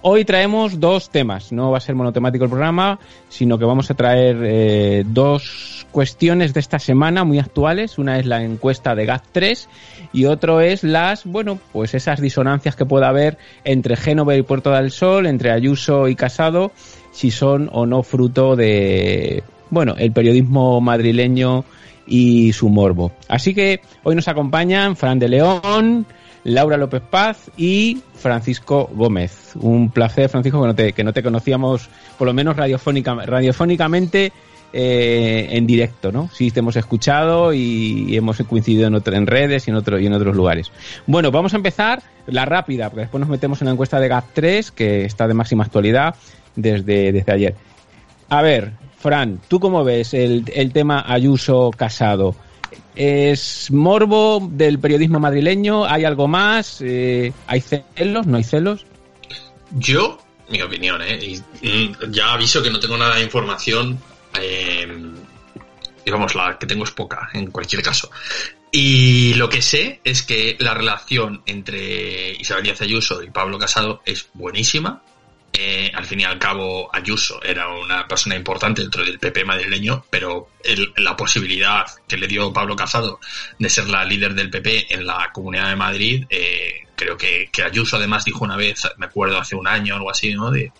Hoy traemos dos temas, no va a ser monotemático el programa, sino que vamos a traer eh, dos cuestiones de esta semana muy actuales. Una es la encuesta de GAT3 y otro es las, bueno, pues esas disonancias que pueda haber entre Génova y Puerto del Sol, entre Ayuso y Casado si son o no fruto de, bueno, el periodismo madrileño y su morbo. Así que hoy nos acompañan Fran de León, Laura López Paz y Francisco Gómez. Un placer, Francisco, que no te, que no te conocíamos, por lo menos radiofónica, radiofónicamente, eh, en directo, ¿no? Sí, te hemos escuchado y, hemos coincidido en, otro, en redes y en, otro, y en otros lugares. Bueno, vamos a empezar la rápida, porque después nos metemos en la encuesta de GAT3, que está de máxima actualidad desde, desde ayer. A ver, Fran, ¿tú cómo ves el, el tema Ayuso Casado? ¿Es morbo del periodismo madrileño? ¿Hay algo más? Eh, ¿Hay celos? ¿No hay celos? Yo, mi opinión, ¿eh? Y, ya aviso que no tengo nada de información. Eh, digamos, la que tengo es poca, en cualquier caso. Y lo que sé es que la relación entre Isabel Díaz Ayuso y Pablo Casado es buenísima eh, al fin y al cabo Ayuso era una persona importante dentro del PP madrileño, pero la posibilidad que le dio Pablo Casado de ser la líder del PP en la Comunidad de Madrid, eh, creo que, que, Ayuso además dijo una vez, me acuerdo hace un año o algo así, ¿no? De,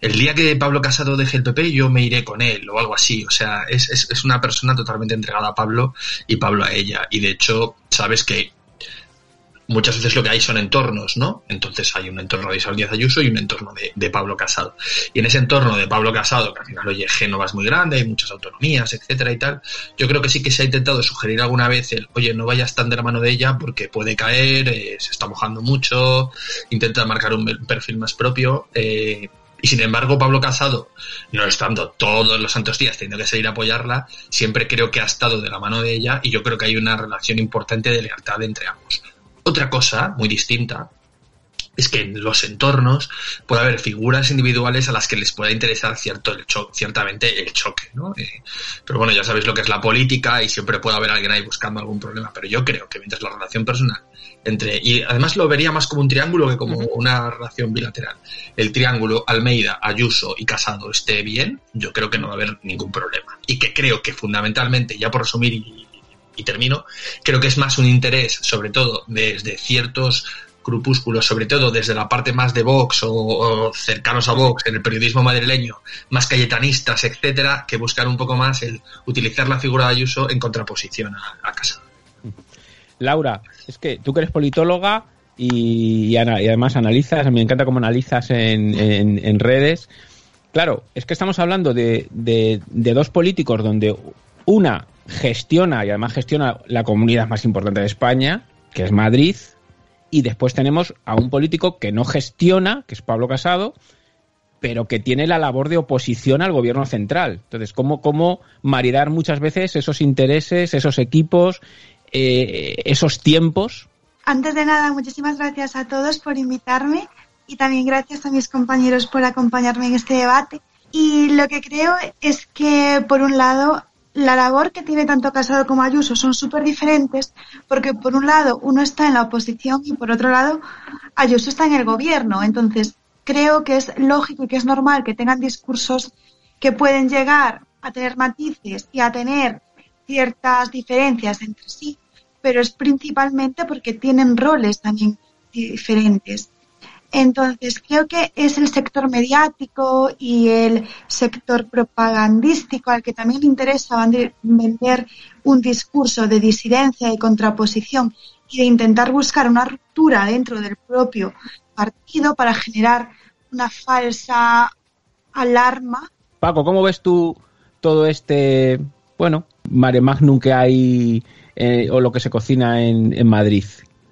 el día que Pablo Casado deje el PP yo me iré con él o algo así. O sea, es, es, es una persona totalmente entregada a Pablo y Pablo a ella. Y de hecho, sabes que muchas veces lo que hay son entornos, ¿no? Entonces hay un entorno de Isabel Díaz Ayuso y un entorno de, Pablo Casado. Y en ese entorno de Pablo Casado, que al final, oye, Génova es muy grande, hay muchas autonomías, etcétera y tal, yo creo que sí que se ha intentado sugerir alguna vez el, oye, no vayas tan de la mano de ella porque puede caer, eh, se está mojando mucho, intenta marcar un perfil más propio, eh, y sin embargo, Pablo Casado, no estando todos los santos días teniendo que seguir a apoyarla, siempre creo que ha estado de la mano de ella y yo creo que hay una relación importante de lealtad entre ambos Otra cosa muy distinta es que en los entornos puede haber figuras individuales a las que les pueda interesar cierto el choque, ciertamente el choque, ¿no? Eh, pero bueno, ya sabéis lo que es la política y siempre puede haber alguien ahí buscando algún problema, pero yo creo que mientras la relación personal entre, y además lo vería más como un triángulo que como una relación bilateral, el triángulo Almeida, Ayuso y Casado esté bien, yo creo que no va a haber ningún problema. Y que creo que fundamentalmente, ya por resumir y, y termino, creo que es más un interés, sobre todo desde ciertos grupúsculos, sobre todo desde la parte más de Vox o, cercanos a Vox en el periodismo madrileño, más cayetanistas, etcétera, que buscar un poco más el utilizar la figura de Ayuso en contraposición a, Casado. Laura, es que tú que eres politóloga y, además analizas, me encanta cómo analizas en, redes. Claro, es que estamos hablando de, de, dos políticos donde una gestiona y además gestiona la comunidad más importante de España, que es Madrid, y después tenemos a un político que no gestiona, que es Pablo Casado, pero que tiene la labor de oposición al gobierno central. Entonces, ¿cómo, cómo maridar muchas veces esos intereses, esos equipos, eh, esos tiempos? Antes de nada, muchísimas gracias a todos por invitarme y también gracias a mis compañeros por acompañarme en este debate. Y lo que creo es que, por un lado, la labor que tiene tanto Casado como Ayuso son súper diferentes porque por un lado uno está en la oposición y por otro lado Ayuso está en el gobierno. Entonces creo que es lógico y que es normal que tengan discursos que pueden llegar a tener matices y a tener ciertas diferencias entre sí, pero es principalmente porque tienen roles también diferentes. Entonces, creo que es el sector mediático y el sector propagandístico al que también le interesa vender un discurso de disidencia y contraposición y de intentar buscar una ruptura dentro del propio partido para generar una falsa alarma. Paco, ¿cómo ves tú todo este, bueno, mare magnum que hay eh, o lo que se cocina en, en Madrid?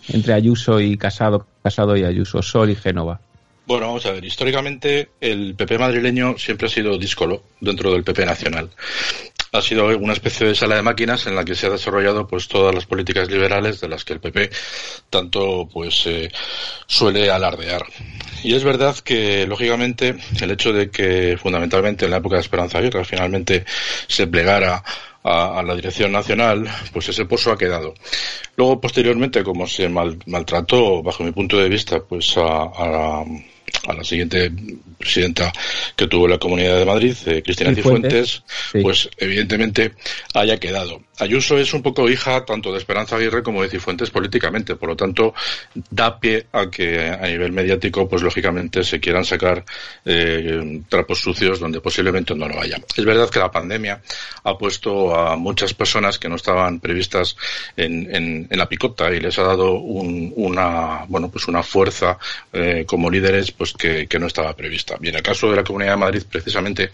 Entre Ayuso y Casado, Casado y Ayuso, Sol y Génova? Bueno, vamos a ver, históricamente el PP madrileño siempre ha sido díscolo dentro del PP nacional. Ha sido una especie de sala de máquinas en la que se ha desarrollado pues todas las políticas liberales de las que el PP tanto pues eh, suele alardear. Y es verdad que lógicamente el hecho de que fundamentalmente en la época de Esperanza Aguirre finalmente se plegara a, la dirección nacional, pues ese pozo ha quedado. Luego, posteriormente, como se maltrató, bajo mi punto de vista, pues a, a la siguiente presidenta que tuvo la Comunidad de Madrid, eh, Cristina Cifuentes, pues evidentemente haya quedado. Ayuso es un poco hija tanto de Esperanza Aguirre como de Cifuentes políticamente, por lo tanto da pie a que a nivel mediático, pues lógicamente se quieran sacar eh, trapos sucios donde posiblemente no lo haya. Es verdad que la pandemia ha puesto a muchas personas que no estaban previstas en, en, la picota y les ha dado una, bueno, pues una fuerza eh, como líderes pues que, no estaba prevista. Y en el caso de la Comunidad de Madrid, precisamente,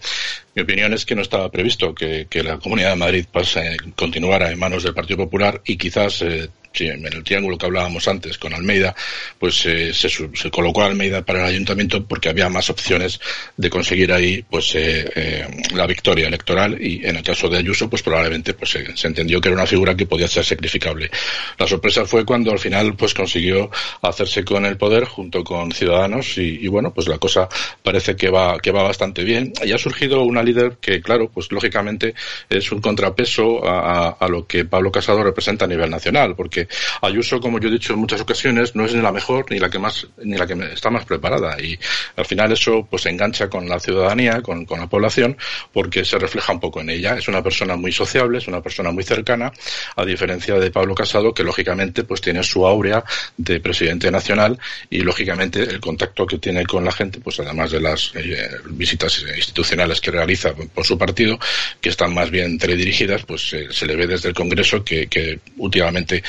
mi opinión es que no estaba previsto que, la Comunidad de Madrid pase, continuara en manos del Partido Popular y quizás eh, en el triángulo que hablábamos antes con Almeida, pues eh, se, colocó Almeida para el ayuntamiento porque había más opciones de conseguir ahí pues eh, eh, la victoria electoral y en el caso de Ayuso pues probablemente pues se entendió que era una figura que podía ser sacrificable. La sorpresa fue cuando al final pues consiguió hacerse con el poder junto con Ciudadanos y, bueno pues la cosa parece que va que va bastante bien y ha surgido una líder que claro pues lógicamente es un contrapeso a, a lo que Pablo Casado representa a nivel nacional porque Ayuso, como yo he dicho en muchas ocasiones, no es ni la mejor ni la que más ni la que está más preparada y al final eso pues engancha con la ciudadanía, con, la población, porque se refleja un poco en ella. Es una persona muy sociable, es una persona muy cercana, a diferencia de Pablo Casado, que lógicamente pues tiene su áurea de presidente nacional y lógicamente el contacto que tiene con la gente, pues además de las eh, visitas institucionales que realiza por su partido, que están más bien teledirigidas, pues eh, se le ve desde el Congreso que, que últimamente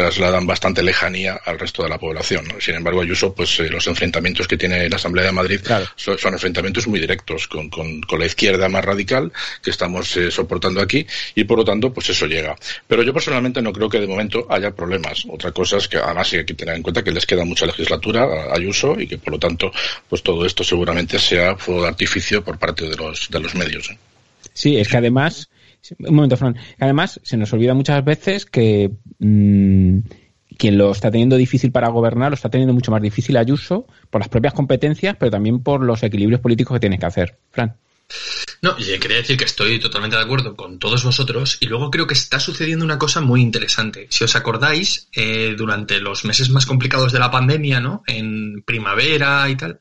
trasladan bastante lejanía al resto de la población. Sin embargo, Ayuso, pues eh, los enfrentamientos que tiene la Asamblea de Madrid son, enfrentamientos muy directos con, con, con, la izquierda más radical que estamos eh, soportando aquí y por lo tanto, pues eso llega. Pero yo personalmente no creo que de momento haya problemas. Otra cosa es que además hay que tener en cuenta que les queda mucha legislatura a Ayuso y que por lo tanto, pues todo esto seguramente sea fuego de artificio por parte de los, de los medios. ¿eh? Sí, es que además un momento, Fran. Además, se nos olvida muchas veces que, mm, quien lo está teniendo difícil para gobernar, lo está teniendo mucho más difícil Ayuso por las propias competencias, pero también por los equilibrios políticos que tiene que hacer. Fran. No, y quería decir que estoy totalmente de acuerdo con todos vosotros y luego creo que está sucediendo una cosa muy interesante. Si os acordáis, eh, durante los meses más complicados de la pandemia, ¿no? En primavera y tal,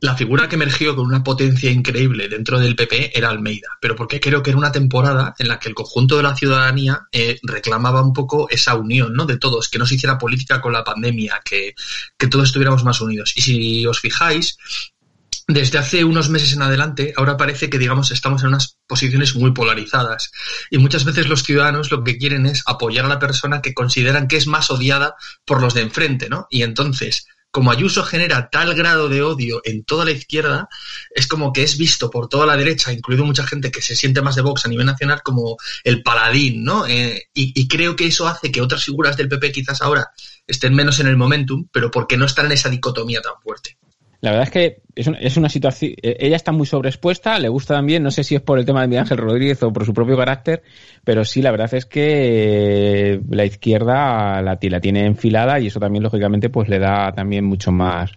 la figura que emergió con una potencia increíble dentro del PP era Almeida, pero porque creo que era una temporada en la que el conjunto de la ciudadanía eh, reclamaba un poco esa unión, ¿no? De todos, que no se hiciera política con la pandemia, que, que todos estuviéramos más unidos. Y si os fijáis, desde hace unos meses en adelante, ahora parece que, digamos, estamos en unas posiciones muy polarizadas. Y muchas veces los ciudadanos lo que quieren es apoyar a la persona que consideran que es más odiada por los de enfrente, ¿no? Y entonces, como Ayuso genera tal grado de odio en toda la izquierda, es como que es visto por toda la derecha, incluido mucha gente que se siente más de Vox a nivel nacional, como el paladín, ¿no? Eh, y, y creo que eso hace que otras figuras del PP quizás ahora estén menos en el momentum, pero porque no están en esa dicotomía tan fuerte. La verdad es que es una, es una situación. eh, Ella está muy sobreexpuesta, le gusta también, no sé si es por el tema de Miguel Ángel Rodríguez o por su propio carácter, pero sí, la verdad es que eh, la izquierda la, ti- la tiene enfilada y eso también, lógicamente, pues le da también mucho más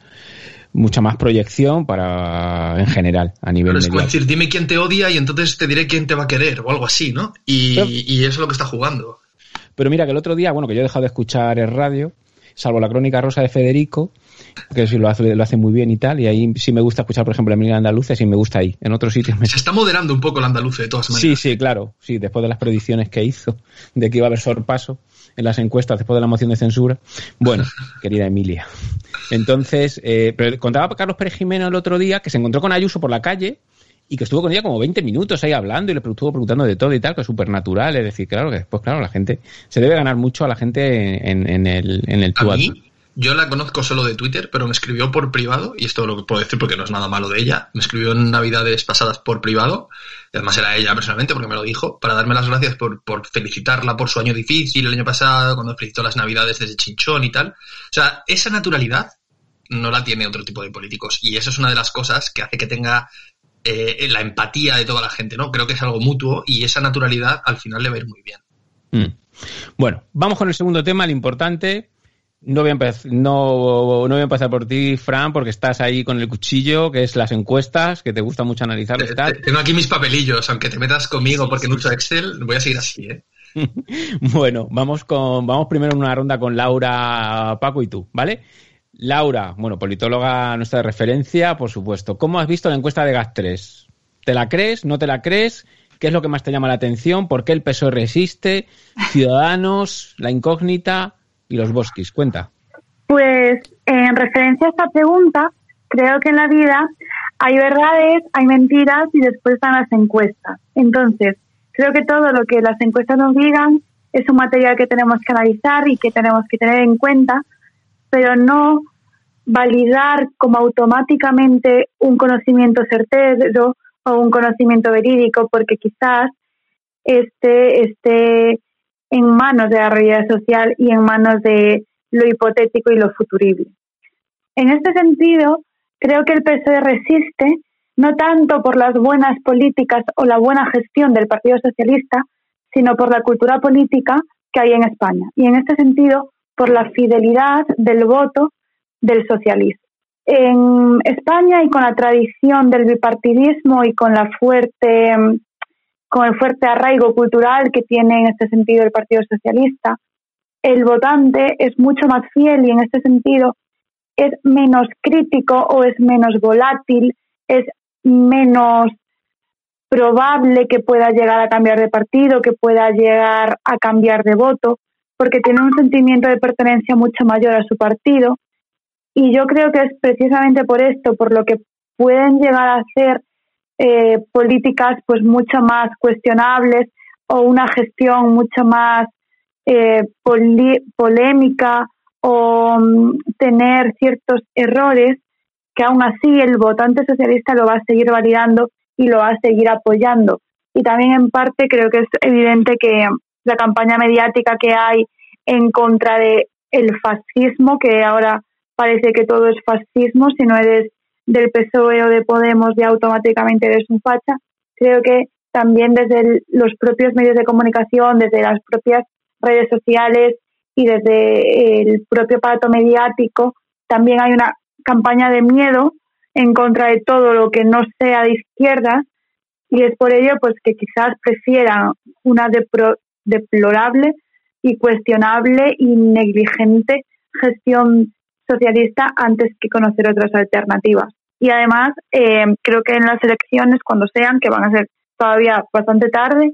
mucha más proyección para en general a nivel Pero es como decir, dime quién te odia y entonces te diré quién te va a querer o algo así, ¿no? Y, Pero- y eso es lo que está jugando. Pero mira que el otro día, bueno, que yo he dejado de escuchar el radio, salvo la crónica rosa de Federico, que sí lo hace, lo hace muy bien y tal, y ahí sí me gusta escuchar, por ejemplo, Emilio Andaluces, sí me gusta ahí. En otros sitios me... Se está moderando un poco el andaluz de todas Sí, maneras. sí, claro, sí, después de las predicciones que hizo de que iba a haber sorpaso en las encuestas después de la moción de censura. Bueno, querida Emilia. Entonces, eh, pero contaba Carlos Pérez Jimeno el otro día que se encontró con Ayuso por la calle y que estuvo con ella como 20 minutos ahí hablando y le estuvo preguntando de todo y tal, que es súper natural. Es decir, claro que después, claro, la gente se debe ganar mucho a la gente en, en el, en el A tú a tú. mí, yo la conozco solo de Twitter, pero me escribió por privado, y esto lo que puedo decir porque no es nada malo de ella, me escribió en navidades pasadas por privado, y además era ella personalmente porque me lo dijo, para darme las gracias por, por felicitarla por su año difícil el año pasado, cuando felicitó las navidades desde Chinchón y tal. O sea, esa naturalidad no la tiene otro tipo de políticos, y eso es una de las cosas que hace que tenga eh, la empatía de toda la gente, ¿no? Creo que es algo mutuo, y esa naturalidad al final le va muy bien. Mm. Bueno, vamos con el segundo tema, el importante. No voy, a empez- no, no voy a empezar por ti, Fran, porque estás ahí con el cuchillo, que es las encuestas, que te gusta mucho tal. Tengo aquí mis papelillos, aunque te metas conmigo porque no uso Excel, voy a seguir así, ¿eh? Bueno, vamos con, vamos primero en una ronda con Laura, Paco y tú, ¿vale? Laura, bueno, politóloga nuestra de referencia, por supuesto. ¿Cómo has visto la encuesta de GAS3? ¿Te la crees? ¿No te la crees? ¿Qué es lo que más te llama la atención? ¿Por qué el PSOE resiste? ¿Ciudadanos? ¿La incógnita? Y los bosquis, cuenta. Pues en referencia a esta pregunta, creo que en la vida hay verdades, hay mentiras y después están las encuestas. Entonces, creo que todo lo que las encuestas nos digan es un material que tenemos que analizar y que tenemos que tener en cuenta, pero no validar como automáticamente un conocimiento certero o un conocimiento verídico, porque quizás este esté en manos de la realidad social y en manos de lo hipotético y lo futurible. En este sentido, creo que el PSOE resiste no tanto por las buenas políticas o la buena gestión del Partido Socialista, sino por la cultura política que hay en España. Y en este sentido, por la fidelidad del voto del socialismo. En España y con la tradición del bipartidismo y con la fuerte con el fuerte arraigo cultural que tiene en este sentido el Partido Socialista, el votante es mucho más fiel y en este sentido es menos crítico o es menos volátil, es menos probable que pueda llegar a cambiar de partido, que pueda llegar a cambiar de voto, porque tiene un sentimiento de pertenencia mucho mayor a su partido. Y yo creo que es precisamente por esto, por lo que pueden llegar a ser eh, políticas pues mucho más cuestionables o una gestión mucho más eh, polémica o um, tener ciertos errores que aún así el votante socialista lo va a seguir validando y lo va a seguir apoyando. Y también en parte creo que es evidente que la campaña mediática que hay en contra de fascismo, que ahora parece que todo es fascismo, si no eres del PSOE o de Podemos ya automáticamente eres un facha. Creo que también desde los propios medios de comunicación, desde las propias redes sociales y desde el propio aparato mediático también hay una campaña de miedo en contra de todo lo que no sea de izquierda y es por ello pues que quizás prefieran una deplorable y cuestionable y negligente gestión socialista antes que conocer otras alternativas. Y además, eh, creo que en las elecciones, cuando sean, que van a ser todavía bastante tarde,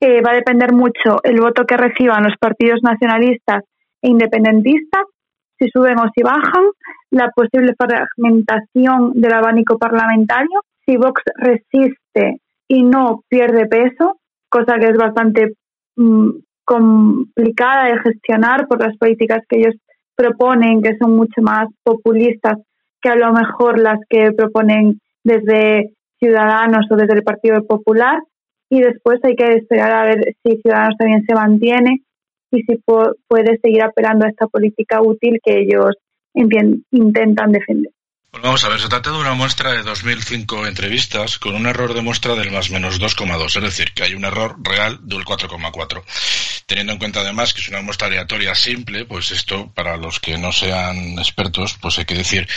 eh, va a depender mucho el voto que reciban los partidos nacionalistas e independentistas, si suben o si bajan, la posible fragmentación del abanico parlamentario, si Vox resiste y no pierde peso, cosa que es bastante mm, complicada de gestionar por las políticas que ellos proponen, que son mucho más populistas que a lo mejor las que proponen desde Ciudadanos o desde el Partido Popular. Y después hay que esperar a ver si Ciudadanos también se mantiene y si puede seguir apelando a esta política útil que ellos intentan defender. Bueno, vamos a ver, se trata de una muestra de 2005 entrevistas con un error de muestra del más menos 2,2, es decir, que hay un error real del 4,4. Teniendo en cuenta además que es una muestra aleatoria simple, pues esto para los que no sean expertos, pues hay que decir,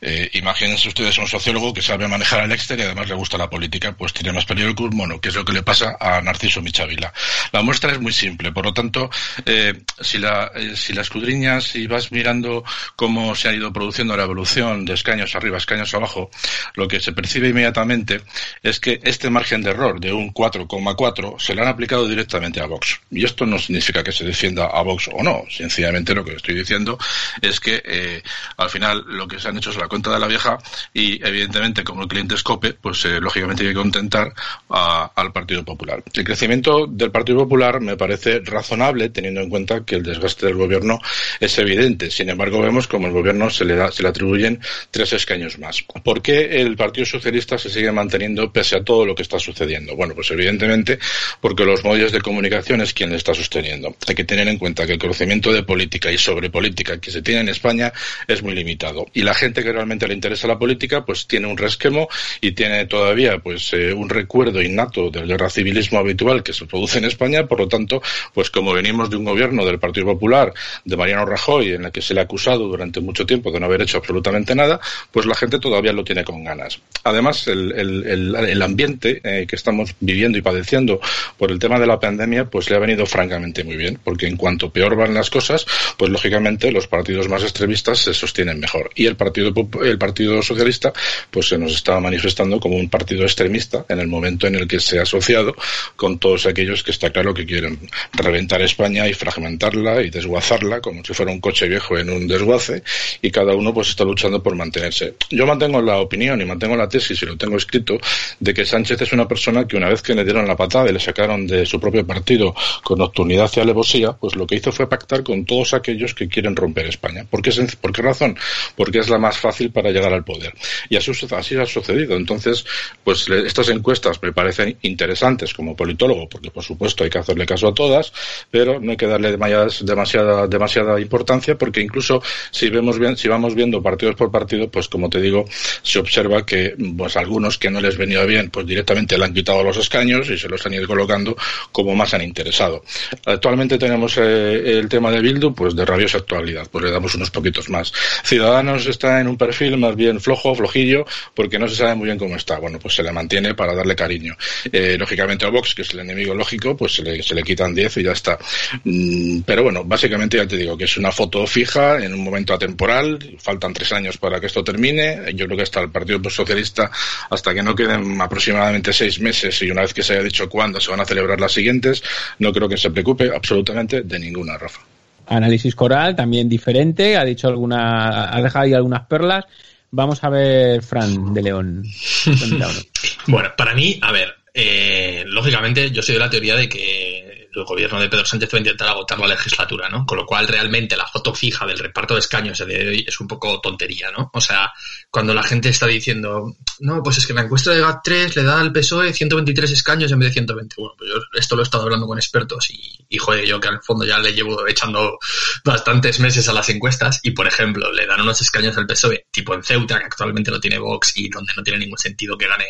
eh, imagínense ustedes a un sociólogo que sabe manejar el Excel y además le gusta la política, pues tiene más peligro que un mono, que es lo que le pasa a Narciso Michavila. La muestra es muy simple, por lo tanto, eh, si, la, eh, si la escudriñas y vas mirando cómo se ha ido produciendo la evolución de escaños arriba, escaños abajo, lo que se percibe inmediatamente es que este margen de error de un 4,4 se le han aplicado directamente a Vox. Y esto no significa que se defienda a Vox o no. Sencillamente lo que estoy diciendo es que eh, al final lo que se han hecho es la cuenta de la vieja y evidentemente como el cliente escope, pues eh, lógicamente hay que contentar al Partido Popular. El crecimiento del Partido Popular me parece razonable teniendo en cuenta que el desgaste del gobierno es evidente. Sin embargo, vemos como el gobierno se le, da, se le atribuyen tres escaños más. ¿Por qué el Partido Socialista se sigue manteniendo pese a todo lo que está sucediendo? Bueno, pues evidentemente porque los medios de comunicación es quien le está sosteniendo. Hay que tener en cuenta que el conocimiento de política y sobre política que se tiene en España es muy limitado. Y la gente que realmente le interesa la política, pues tiene un resquemo y tiene todavía pues eh, un recuerdo innato del guerra civilismo habitual que se produce en España. Por lo tanto, pues como venimos de un gobierno del Partido Popular, de Mariano Rajoy, en el que se le ha acusado durante mucho tiempo de no haber hecho absolutamente nada, pues la gente todavía lo tiene con ganas. Además, el, el, ambiente eh, que estamos viviendo y padeciendo por el tema de la pandemia, pues le ha venido francamente muy bien, porque en cuanto peor van las cosas, pues lógicamente los partidos más extremistas se sostienen mejor. Y el Partido, el partido Socialista, pues se nos está manifestando como un partido extremista en el momento en el que se ha asociado con todos aquellos que está claro que quieren reventar España y fragmentarla y desguazarla como si fuera un coche viejo en un desguace y cada uno pues está luchando por mantener yo mantengo la opinión y mantengo la tesis y lo tengo escrito de que Sánchez es una persona que una vez que le dieron la patada y le sacaron de su propio partido con nocturnidad y alevosía, pues lo que hizo fue pactar con todos aquellos que quieren romper España. ¿Por qué, ¿Por qué razón? Porque es la más fácil para llegar al poder. Y así, así ha sucedido. Entonces, pues estas encuestas me parecen interesantes como politólogo, porque por supuesto hay que hacerle caso a todas, pero no hay que darle demasiada, demasiada importancia porque incluso si vemos bien, si vamos viendo partidos por partido, pues como te digo, se observa que pues algunos que no les venía bien, pues directamente le han quitado los escaños y se los han ido colocando como más han interesado. Actualmente tenemos eh, el tema de Bildu, pues de rabiosa actualidad, pues le damos unos poquitos más. Ciudadanos está en un perfil más bien flojo, flojillo, porque no se sabe muy bien cómo está. Bueno, pues se le mantiene para darle cariño. Eh, lógicamente a Vox, que es el enemigo lógico, pues se le, se le quitan 10 y ya está. Mm, pero bueno, básicamente ya te digo que es una foto fija en un momento atemporal, faltan tres años para que esto termine. Yo creo que hasta el Partido Socialista, hasta que no queden aproximadamente seis meses y una vez que se haya dicho cuándo se van a celebrar las siguientes, no creo que se preocupe absolutamente de ninguna, Rafa. Análisis coral, también diferente, ha dicho alguna, ha dejado ahí algunas perlas. Vamos a ver, Fran de León. bueno, para mí, a ver, eh, lógicamente yo soy de la teoría de que el gobierno de Pedro Sánchez va a intentar agotar la legislatura, ¿no? Con lo cual realmente la foto fija del reparto de escaños de hoy es un poco tontería, ¿no? O sea, cuando la gente está diciendo, no, pues es que la encuesta de GAT3 le da al PSOE 123 escaños en vez de 120. Bueno, pues yo esto lo he estado hablando con expertos y, y joder, yo que al fondo ya le llevo echando bastantes meses a las encuestas y, por ejemplo, le dan unos escaños al PSOE, tipo en Ceuta, que actualmente no tiene Vox y donde no tiene ningún sentido que gane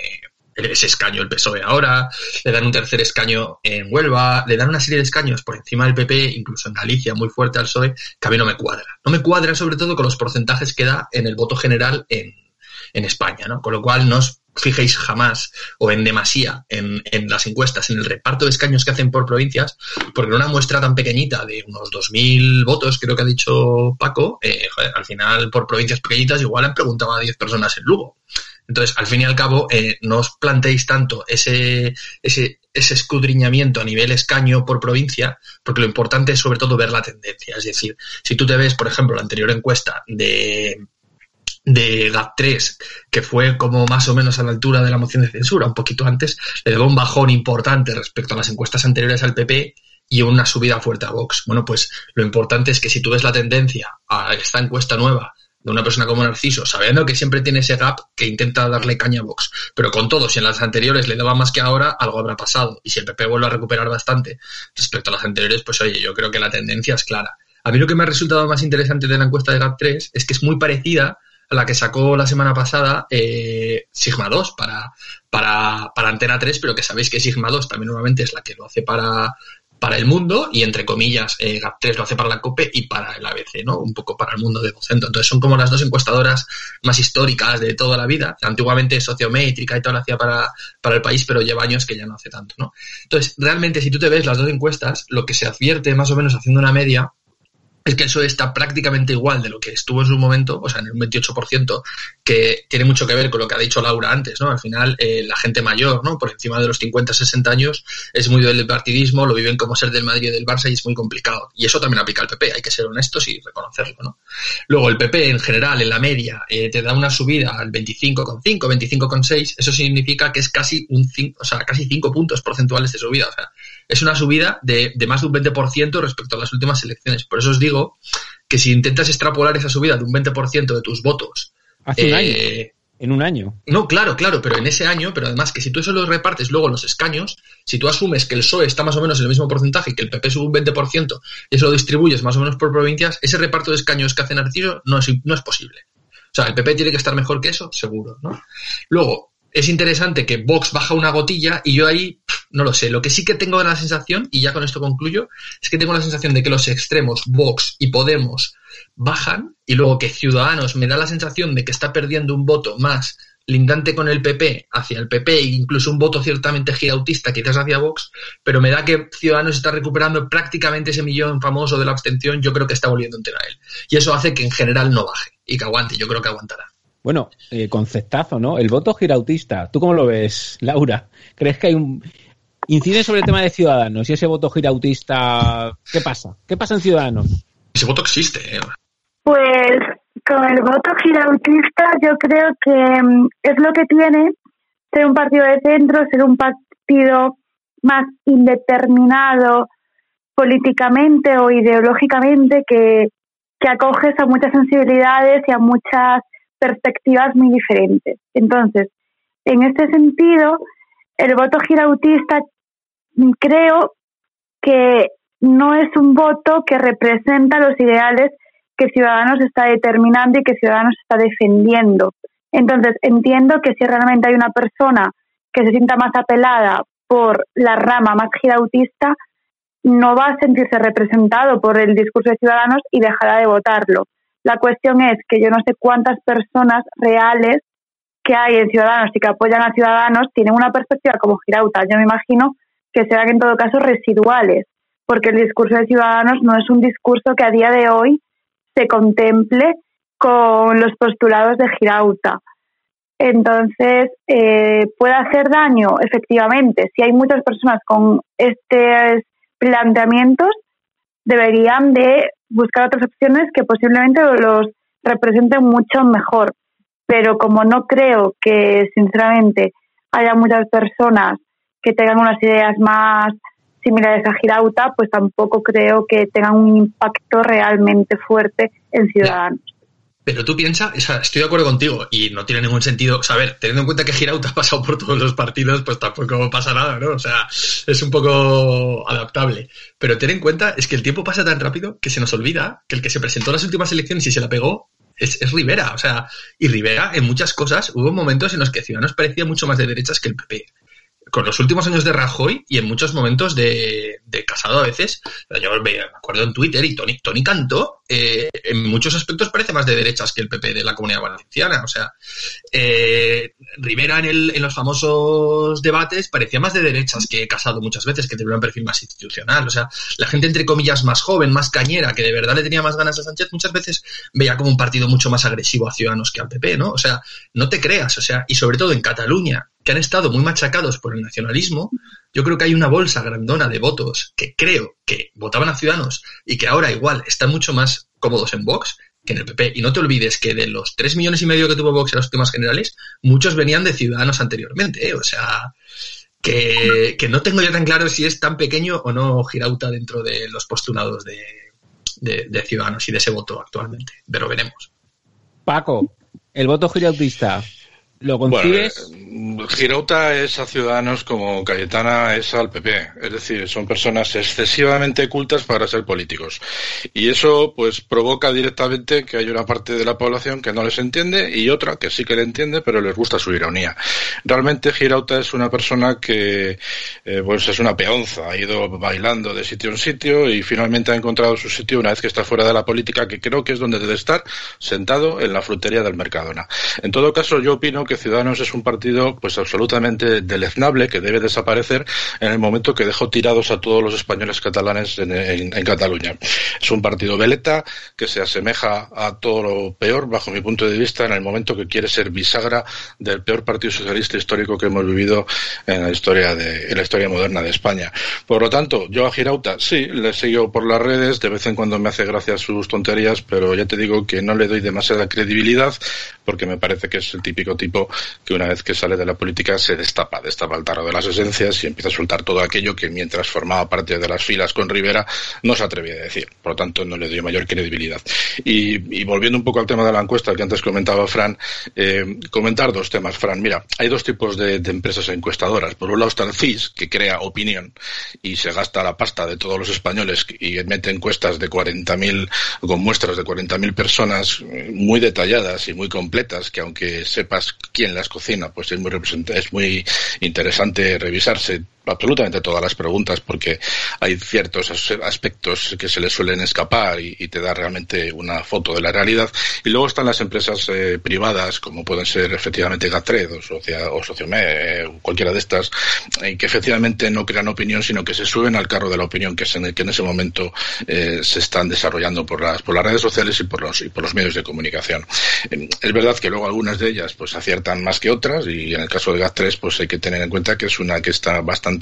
ese escaño el PSOE ahora, le dan un tercer escaño en Huelva, le dan una serie de escaños por encima del PP, incluso en Galicia, muy fuerte al PSOE, que a mí no me cuadra. No me cuadra sobre todo con los porcentajes que da en el voto general en, en España, ¿no? Con lo cual no os fijéis jamás o en demasía en, en, las encuestas, en el reparto de escaños que hacen por provincias, porque en una muestra tan pequeñita de unos 2.000 votos, creo que ha dicho Paco, eh, joder, al final por provincias pequeñitas igual han preguntado a 10 personas en Lugo. Entonces, al fin y al cabo, eh, no os planteéis tanto ese, ese, ese escudriñamiento a nivel escaño por provincia, porque lo importante es sobre todo ver la tendencia. Es decir, si tú te ves, por ejemplo, la anterior encuesta de, de GAP3, que fue como más o menos a la altura de la moción de censura, un poquito antes, le dio un bajón importante respecto a las encuestas anteriores al PP y una subida fuerte a Vox. Bueno, pues lo importante es que si tú ves la tendencia a esta encuesta nueva de una persona como Narciso, sabiendo que siempre tiene ese gap que intenta darle caña a Vox, pero con todo, si en las anteriores le daba más que ahora, algo habrá pasado. Y si el PP vuelve a recuperar bastante respecto a las anteriores, pues oye, yo creo que la tendencia es clara. A mí lo que me ha resultado más interesante de la encuesta de GAP3 es que es muy parecida a la que sacó la semana pasada eh, Sigma 2 para, para, para Antena 3, pero que sabéis que Sigma 2 también nuevamente es la que lo hace para, para el mundo y entre comillas eh, GAP3 lo hace para la COPE y para el ABC, ¿no? Un poco para el mundo de Vocento. Entonces son como las dos encuestadoras más históricas de toda la vida. Antiguamente sociométrica y todo lo hacía para, para el país, pero lleva años que ya no hace tanto, ¿no? Entonces, realmente si tú te ves las dos encuestas, lo que se advierte más o menos haciendo una media es que eso está prácticamente igual de lo que estuvo en su momento, o sea, en un 28%, que tiene mucho que ver con lo que ha dicho Laura antes, ¿no? Al final, eh, la gente mayor, ¿no? Por encima de los 50, 60 años, es muy del partidismo, lo viven como ser del Madrid y del Barça y es muy complicado. Y eso también aplica al PP, hay que ser honestos y reconocerlo, ¿no? Luego, el PP, en general, en la media, eh, te da una subida al 25,5, 25,6, eso significa que es casi un 5, o sea, casi 5 puntos porcentuales de subida, o sea, es una subida de, de más de un 20% respecto a las últimas elecciones. Por eso os digo que si intentas extrapolar esa subida de un 20% de tus votos. Hace un año. En un año. No, claro, claro, pero en ese año, pero además que si tú eso lo repartes luego los escaños, si tú asumes que el PSOE está más o menos en el mismo porcentaje y que el PP sube un 20% y eso lo distribuyes más o menos por provincias, ese reparto de escaños que hace Narciso no es, no es posible. O sea, el PP tiene que estar mejor que eso, seguro, ¿no? Luego, es interesante que Vox baja una gotilla y yo ahí no lo sé. Lo que sí que tengo la sensación, y ya con esto concluyo, es que tengo la sensación de que los extremos, Vox y Podemos, bajan y luego que Ciudadanos me da la sensación de que está perdiendo un voto más lindante con el PP hacia el PP e incluso un voto ciertamente girautista quizás hacia Vox, pero me da que Ciudadanos está recuperando prácticamente ese millón famoso de la abstención, yo creo que está volviendo entera a él. Y eso hace que en general no baje y que aguante, yo creo que aguantará. Bueno, eh, conceptazo, ¿no? El voto girautista, ¿tú cómo lo ves, Laura? ¿Crees que hay un... Incide sobre el tema de Ciudadanos y ese voto girautista, ¿qué pasa? ¿Qué pasa en Ciudadanos? Ese voto existe, ¿eh? Pues con el voto girautista yo creo que mm, es lo que tiene ser un partido de centro, ser un partido más indeterminado políticamente o ideológicamente que, que acoges a muchas sensibilidades y a muchas perspectivas muy diferentes. Entonces, en este sentido, el voto girautista creo que no es un voto que representa los ideales que Ciudadanos está determinando y que Ciudadanos está defendiendo. Entonces, entiendo que si realmente hay una persona que se sienta más apelada por la rama más girautista, no va a sentirse representado por el discurso de Ciudadanos y dejará de votarlo. La cuestión es que yo no sé cuántas personas reales que hay en Ciudadanos y que apoyan a Ciudadanos tienen una perspectiva como Girauta. Yo me imagino que serán en todo caso residuales, porque el discurso de Ciudadanos no es un discurso que a día de hoy se contemple con los postulados de Girauta. Entonces, eh, puede hacer daño, efectivamente. Si hay muchas personas con estos planteamientos, deberían de buscar otras opciones que posiblemente los representen mucho mejor. Pero como no creo que, sinceramente, haya muchas personas que tengan unas ideas más similares a Girauta, pues tampoco creo que tengan un impacto realmente fuerte en Ciudadanos. Pero tú piensas, estoy de acuerdo contigo y no tiene ningún sentido. O sea, a ver, teniendo en cuenta que Girauta ha pasado por todos los partidos, pues tampoco pasa nada, ¿no? O sea, es un poco adaptable. Pero ten en cuenta, es que el tiempo pasa tan rápido que se nos olvida que el que se presentó en las últimas elecciones y se la pegó es, es Rivera, o sea, y Rivera en muchas cosas hubo momentos en los que Ciudadanos parecía mucho más de derechas que el PP con los últimos años de Rajoy y en muchos momentos de, de Casado a veces, yo me acuerdo en Twitter y Tony, Tony Cantó, eh, en muchos aspectos parece más de derechas que el PP de la Comunidad Valenciana. O sea, eh, Rivera en, el, en los famosos debates parecía más de derechas que Casado muchas veces, que tenía un perfil más institucional. O sea, la gente entre comillas más joven, más cañera, que de verdad le tenía más ganas a Sánchez, muchas veces veía como un partido mucho más agresivo a Ciudadanos que al PP, ¿no? O sea, no te creas, o sea, y sobre todo en Cataluña, que han estado muy machacados por el nacionalismo, yo creo que hay una bolsa grandona de votos que creo que votaban a Ciudadanos y que ahora igual están mucho más cómodos en Vox que en el PP. Y no te olvides que de los tres millones y medio que tuvo Vox en los temas generales, muchos venían de Ciudadanos anteriormente. ¿eh? O sea, que, que, no tengo ya tan claro si es tan pequeño o no Girauta dentro de los postulados de, de Ciudadanos y de ese voto actualmente. Pero veremos. Paco, el voto girautista. ¿Lo concibes? Bueno, Girauta es a Ciudadanos como Cayetana es al PP. Es decir, son personas excesivamente cultas para ser políticos. Y eso, pues, provoca directamente que hay una parte de la población que no les entiende y otra que sí que le entiende, pero les gusta su ironía. Realmente Girauta es una persona que, eh, pues, es una peonza. Ha ido bailando de sitio en sitio y finalmente ha encontrado su sitio una vez que está fuera de la política, que creo que es donde debe estar, sentado en la frutería del Mercadona. En todo caso, yo opino que Ciudadanos es un partido pues absolutamente deleznable que debe desaparecer en el momento que dejó tirados a todos los españoles catalanes en, Cataluña. Es un partido veleta que se asemeja a todo lo peor, bajo mi punto de vista, en el momento que quiere ser bisagra del peor partido socialista histórico que hemos vivido en la historia de en la historia moderna de España. Por lo tanto, yo a Girauta sí le sigo por las redes, de vez en cuando me hace gracia sus tonterías, pero ya te digo que no le doy demasiada credibilidad porque me parece que es el típico tipo que una vez que sale de la política se destapa, destapa el tarro de las esencias y empieza a soltar todo aquello que mientras formaba parte de las filas con Rivera no se atrevía a decir. Por lo tanto, no le doy mayor credibilidad. Y, y volviendo un poco al tema de la encuesta que antes comentaba Fran, eh, comentar dos temas, Fran. Mira, hay dos tipos de, empresas encuestadoras. Por un lado está el CIS, que crea opinión y se gasta la pasta de todos los españoles y mete encuestas de 40.000, con muestras de 40.000 personas muy detalladas y muy completas, que aunque sepas quién las cocina, pues es muy, es muy interesante revisarse absolutamente todas las preguntas porque hay ciertos aspectos que se le suelen escapar y, te da realmente una foto de la realidad. Y luego están las empresas eh, privadas, como pueden ser efectivamente Gatred o, Socia, o Sociome, eh, cualquiera de estas, eh, que efectivamente no crean opinión, sino que se suben al carro de la opinión que, es en el que en ese momento eh, se están desarrollando por las, por las redes sociales y por los, y por los medios de comunicación. es verdad que luego algunas de ellas pues aciertan más que otras y en el caso de GAT3 pues hay que tener en cuenta que es una que está bastante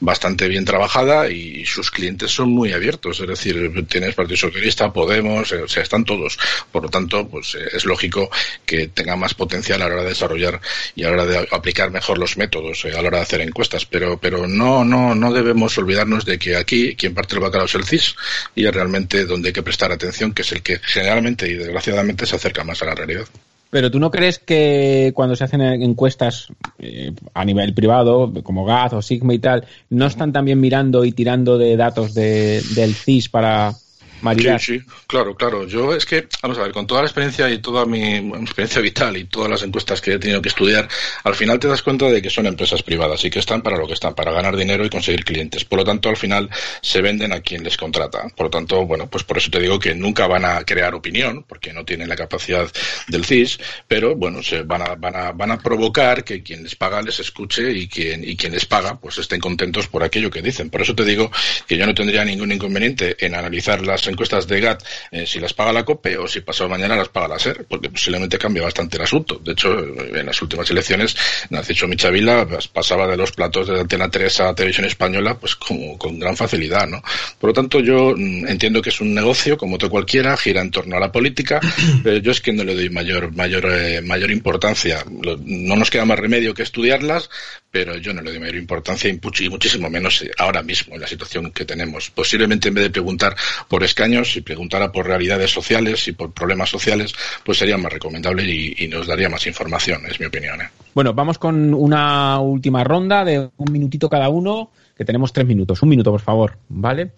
bastante bien trabajada y sus clientes son muy abiertos, es decir, tienes Partido Socialista, Podemos, o sea, están todos. Por lo tanto, pues es lógico que tenga más potencial a la hora de desarrollar y a la hora de aplicar mejor los métodos eh, a la hora de hacer encuestas, pero pero no no no debemos olvidarnos de que aquí quien parte el bacalao es el CIS y es realmente donde hay que prestar atención, que es el que generalmente y desgraciadamente se acerca más a la realidad. Pero tú no crees que cuando se hacen encuestas eh, a nivel privado, como Gaz o Sigma y tal, no están también mirando y tirando de datos de, del CIS para maridar? Sí, sí, claro, claro. Yo es que, vamos a ver, con toda la experiencia y toda mi, mi experiencia vital y todas las encuestas que he tenido que estudiar, al final te das cuenta de que son empresas privadas y que están para lo que están, para ganar dinero y conseguir clientes. Por lo tanto, al final se venden a quien les contrata. Por lo tanto, bueno, pues por eso te digo que nunca van a crear opinión, porque no tienen la capacidad del CIS, pero bueno, se van a, van a, van a provocar que quien les paga les escuche y quien, y quien les paga pues estén contentos por aquello que dicen. Por eso te digo que yo no tendría ningún inconveniente en analizar las encuestas de GAT eh, si las paga la COPE o si pasado mañana las paga la SER, porque posiblemente cambia bastante el asunto. De hecho, en las últimas elecciones, Narciso Michavila pues, pasaba de los platos de Antena 3 a Televisión Española pues como con gran facilidad, ¿no? Por lo tanto, yo mm, entiendo que es un negocio, como otro cualquiera, gira en torno a la política, pero yo es que no le doy mayor, mayor, eh, mayor importancia. No nos queda más remedio que estudiarlas, pero yo no le doy mayor importancia y muchísimo menos ahora mismo en la situación que tenemos. Posiblemente en vez de preguntar por escaños, si preguntara por realidades sociales y por problemas sociales, pues sería más recomendable y, nos daría más información, es mi opinión. ¿eh? Bueno, vamos con una última ronda de un minutito cada uno, que tenemos tres minutos. Un minuto, por favor, ¿vale?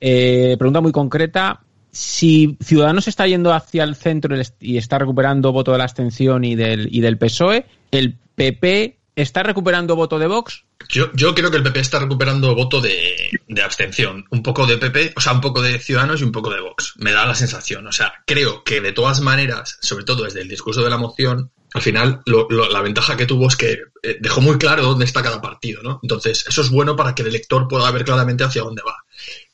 Eh, pregunta muy concreta. si Ciudadanos está yendo hacia el centro y está recuperando voto de la abstención y del, y del PSOE, ¿el PP está recuperando voto de Vox? Yo, yo creo que el PP está recuperando voto de, de, abstención. Un poco de PP, o sea, un poco de Ciudadanos y un poco de Vox. Me da la sensación. O sea, creo que de todas maneras, sobre todo desde el discurso de la moción, al final lo, la ventaja que tuvo es que eh, dejó muy claro dónde está cada partido, ¿no? Entonces, eso es bueno para que el elector pueda ver claramente hacia dónde va.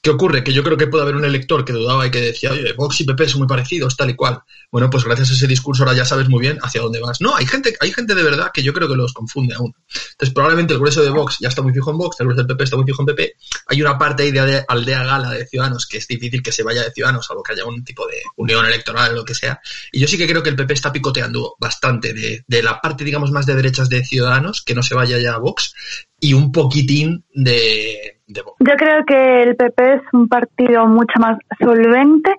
¿Qué ocurre? Que yo creo que puede haber un elector que dudaba y que decía, oye, Vox y PP son muy parecidos, tal y cual. Bueno, pues gracias a ese discurso ahora ya sabes muy bien hacia dónde vas. No, hay gente, hay gente de verdad que yo creo que los confunde aún. Entonces, probablemente el grueso de Vox ya está muy fijo en Vox, el grueso del PP está muy fijo en PP. Hay una parte ahí de aldea gala de Ciudadanos que es difícil que se vaya de Ciudadanos, salvo que haya un tipo de unión electoral o lo que sea. Y yo sí que creo que el PP está picoteando bastante de, de la parte, digamos, más de derechas de Ciudadanos, que no se vaya ya a Vox, y un poquitín de, Yo creo que el PP es un partido mucho más solvente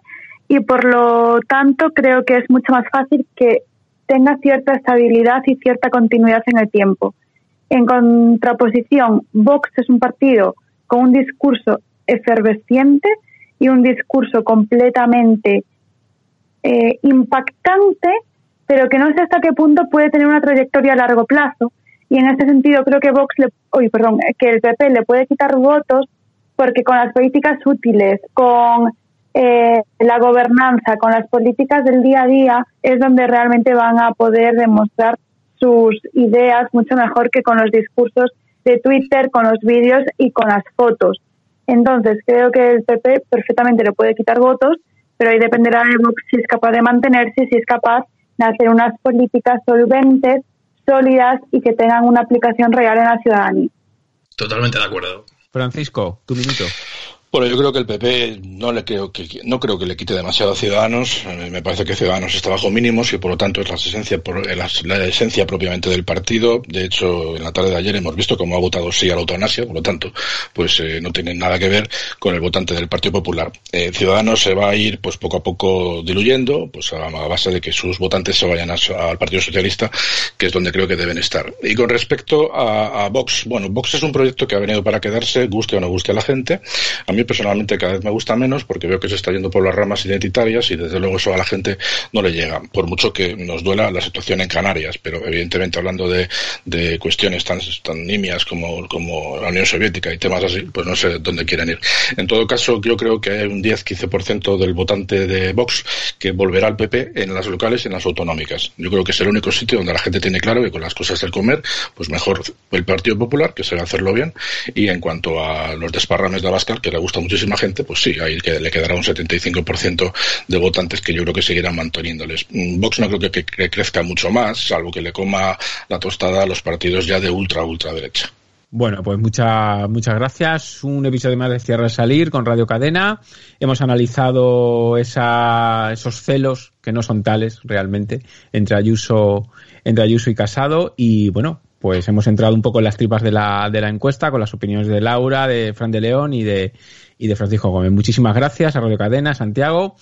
y por lo tanto creo que es mucho más fácil que tenga cierta estabilidad y cierta continuidad en el tiempo. En contraposición, Vox es un partido con un discurso efervesciente y un discurso completamente eh, impactante, pero que no sé hasta qué punto puede tener una trayectoria a largo plazo. Y en ese sentido creo que Vox, le, uy, perdón, que el PP le puede quitar votos porque con las políticas útiles, con eh, la gobernanza, con las políticas del día a día, es donde realmente van a poder demostrar sus ideas mucho mejor que con los discursos de Twitter, con los vídeos y con las fotos. Entonces, creo que el PP perfectamente le puede quitar votos, pero ahí dependerá de Vox si es capaz de mantenerse, si es capaz de hacer unas políticas solventes, sólidas y que tengan una aplicación real en la ciudadanía. Totalmente de acuerdo. Francisco, tu minuto. Bueno, yo creo que el PP no le creo que no creo que le quite demasiado a Ciudadanos. Eh, me parece que Ciudadanos está bajo mínimos y por lo tanto es la esencia, la, la, esencia propiamente del partido. De hecho, en la tarde de ayer hemos visto cómo ha votado sí a la eutanasia, por lo tanto, pues eh, no tiene nada que ver con el votante del Partido Popular. Eh, Ciudadanos se va a ir, pues poco a poco diluyendo, pues a, base de que sus votantes se vayan a, al Partido Socialista, que es donde creo que deben estar. Y con respecto a, Vox, bueno, Vox es un proyecto que ha venido para quedarse, guste o no guste a la gente. Mí personalmente cada vez me gusta menos porque veo que se está yendo por las ramas identitarias y desde luego eso a la gente no le llega, por mucho que nos duela la situación en Canarias, pero evidentemente hablando de, de cuestiones tan, tan nimias como, como la Unión Soviética y temas así, pues no sé dónde quieren ir. En todo caso, yo creo que hay un 10-15% del votante de Vox que volverá al PP en las locales y en las autonómicas. Yo creo que es el único sitio donde la gente tiene claro que con las cosas del comer, pues mejor el Partido Popular, que a hacerlo bien, y en cuanto a los desparrames de Abascal, que le muchísima gente, pues sí, ahí le quedará un 75% de votantes que yo creo que seguirán manteniéndoles. Vox no creo que, crezca mucho más, salvo que le coma la tostada a los partidos ya de ultra, ultra derecha. Bueno, pues muchas muchas gracias. Un episodio más de Cierre Salir con Radio Cadena. Hemos analizado esa, esos celos, que no son tales realmente, entre Ayuso, entre Ayuso y Casado. Y bueno, pues hemos entrado un poco en las tripas de la, de la encuesta con las opiniones de Laura, de Fran de León y de, y de Francisco Gómez. Muchísimas gracias a Radio Cadena, Santiago.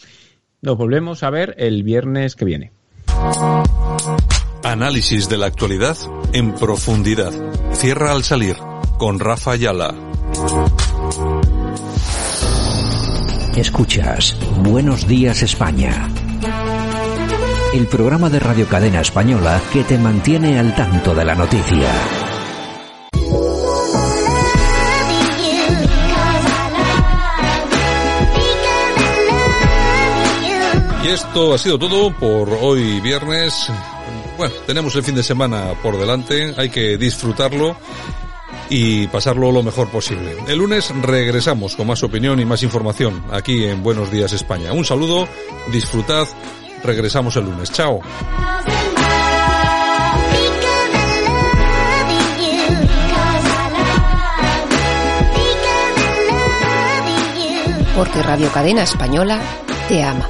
Nos volvemos a ver el viernes que viene. Análisis de la actualidad en profundidad. Cierra al salir con Rafa Ayala. Escuchas Buenos Días España. El programa de Radio Cadena Española que te mantiene al tanto de la noticia. Y esto ha sido todo por hoy viernes. Bueno, tenemos el fin de semana por delante, hay que disfrutarlo y pasarlo lo mejor posible. El lunes regresamos con más opinión y más información aquí en Buenos Días España. Un saludo, disfrutad, regresamos el lunes. Chao. Porque Radio Cadena Española te ama.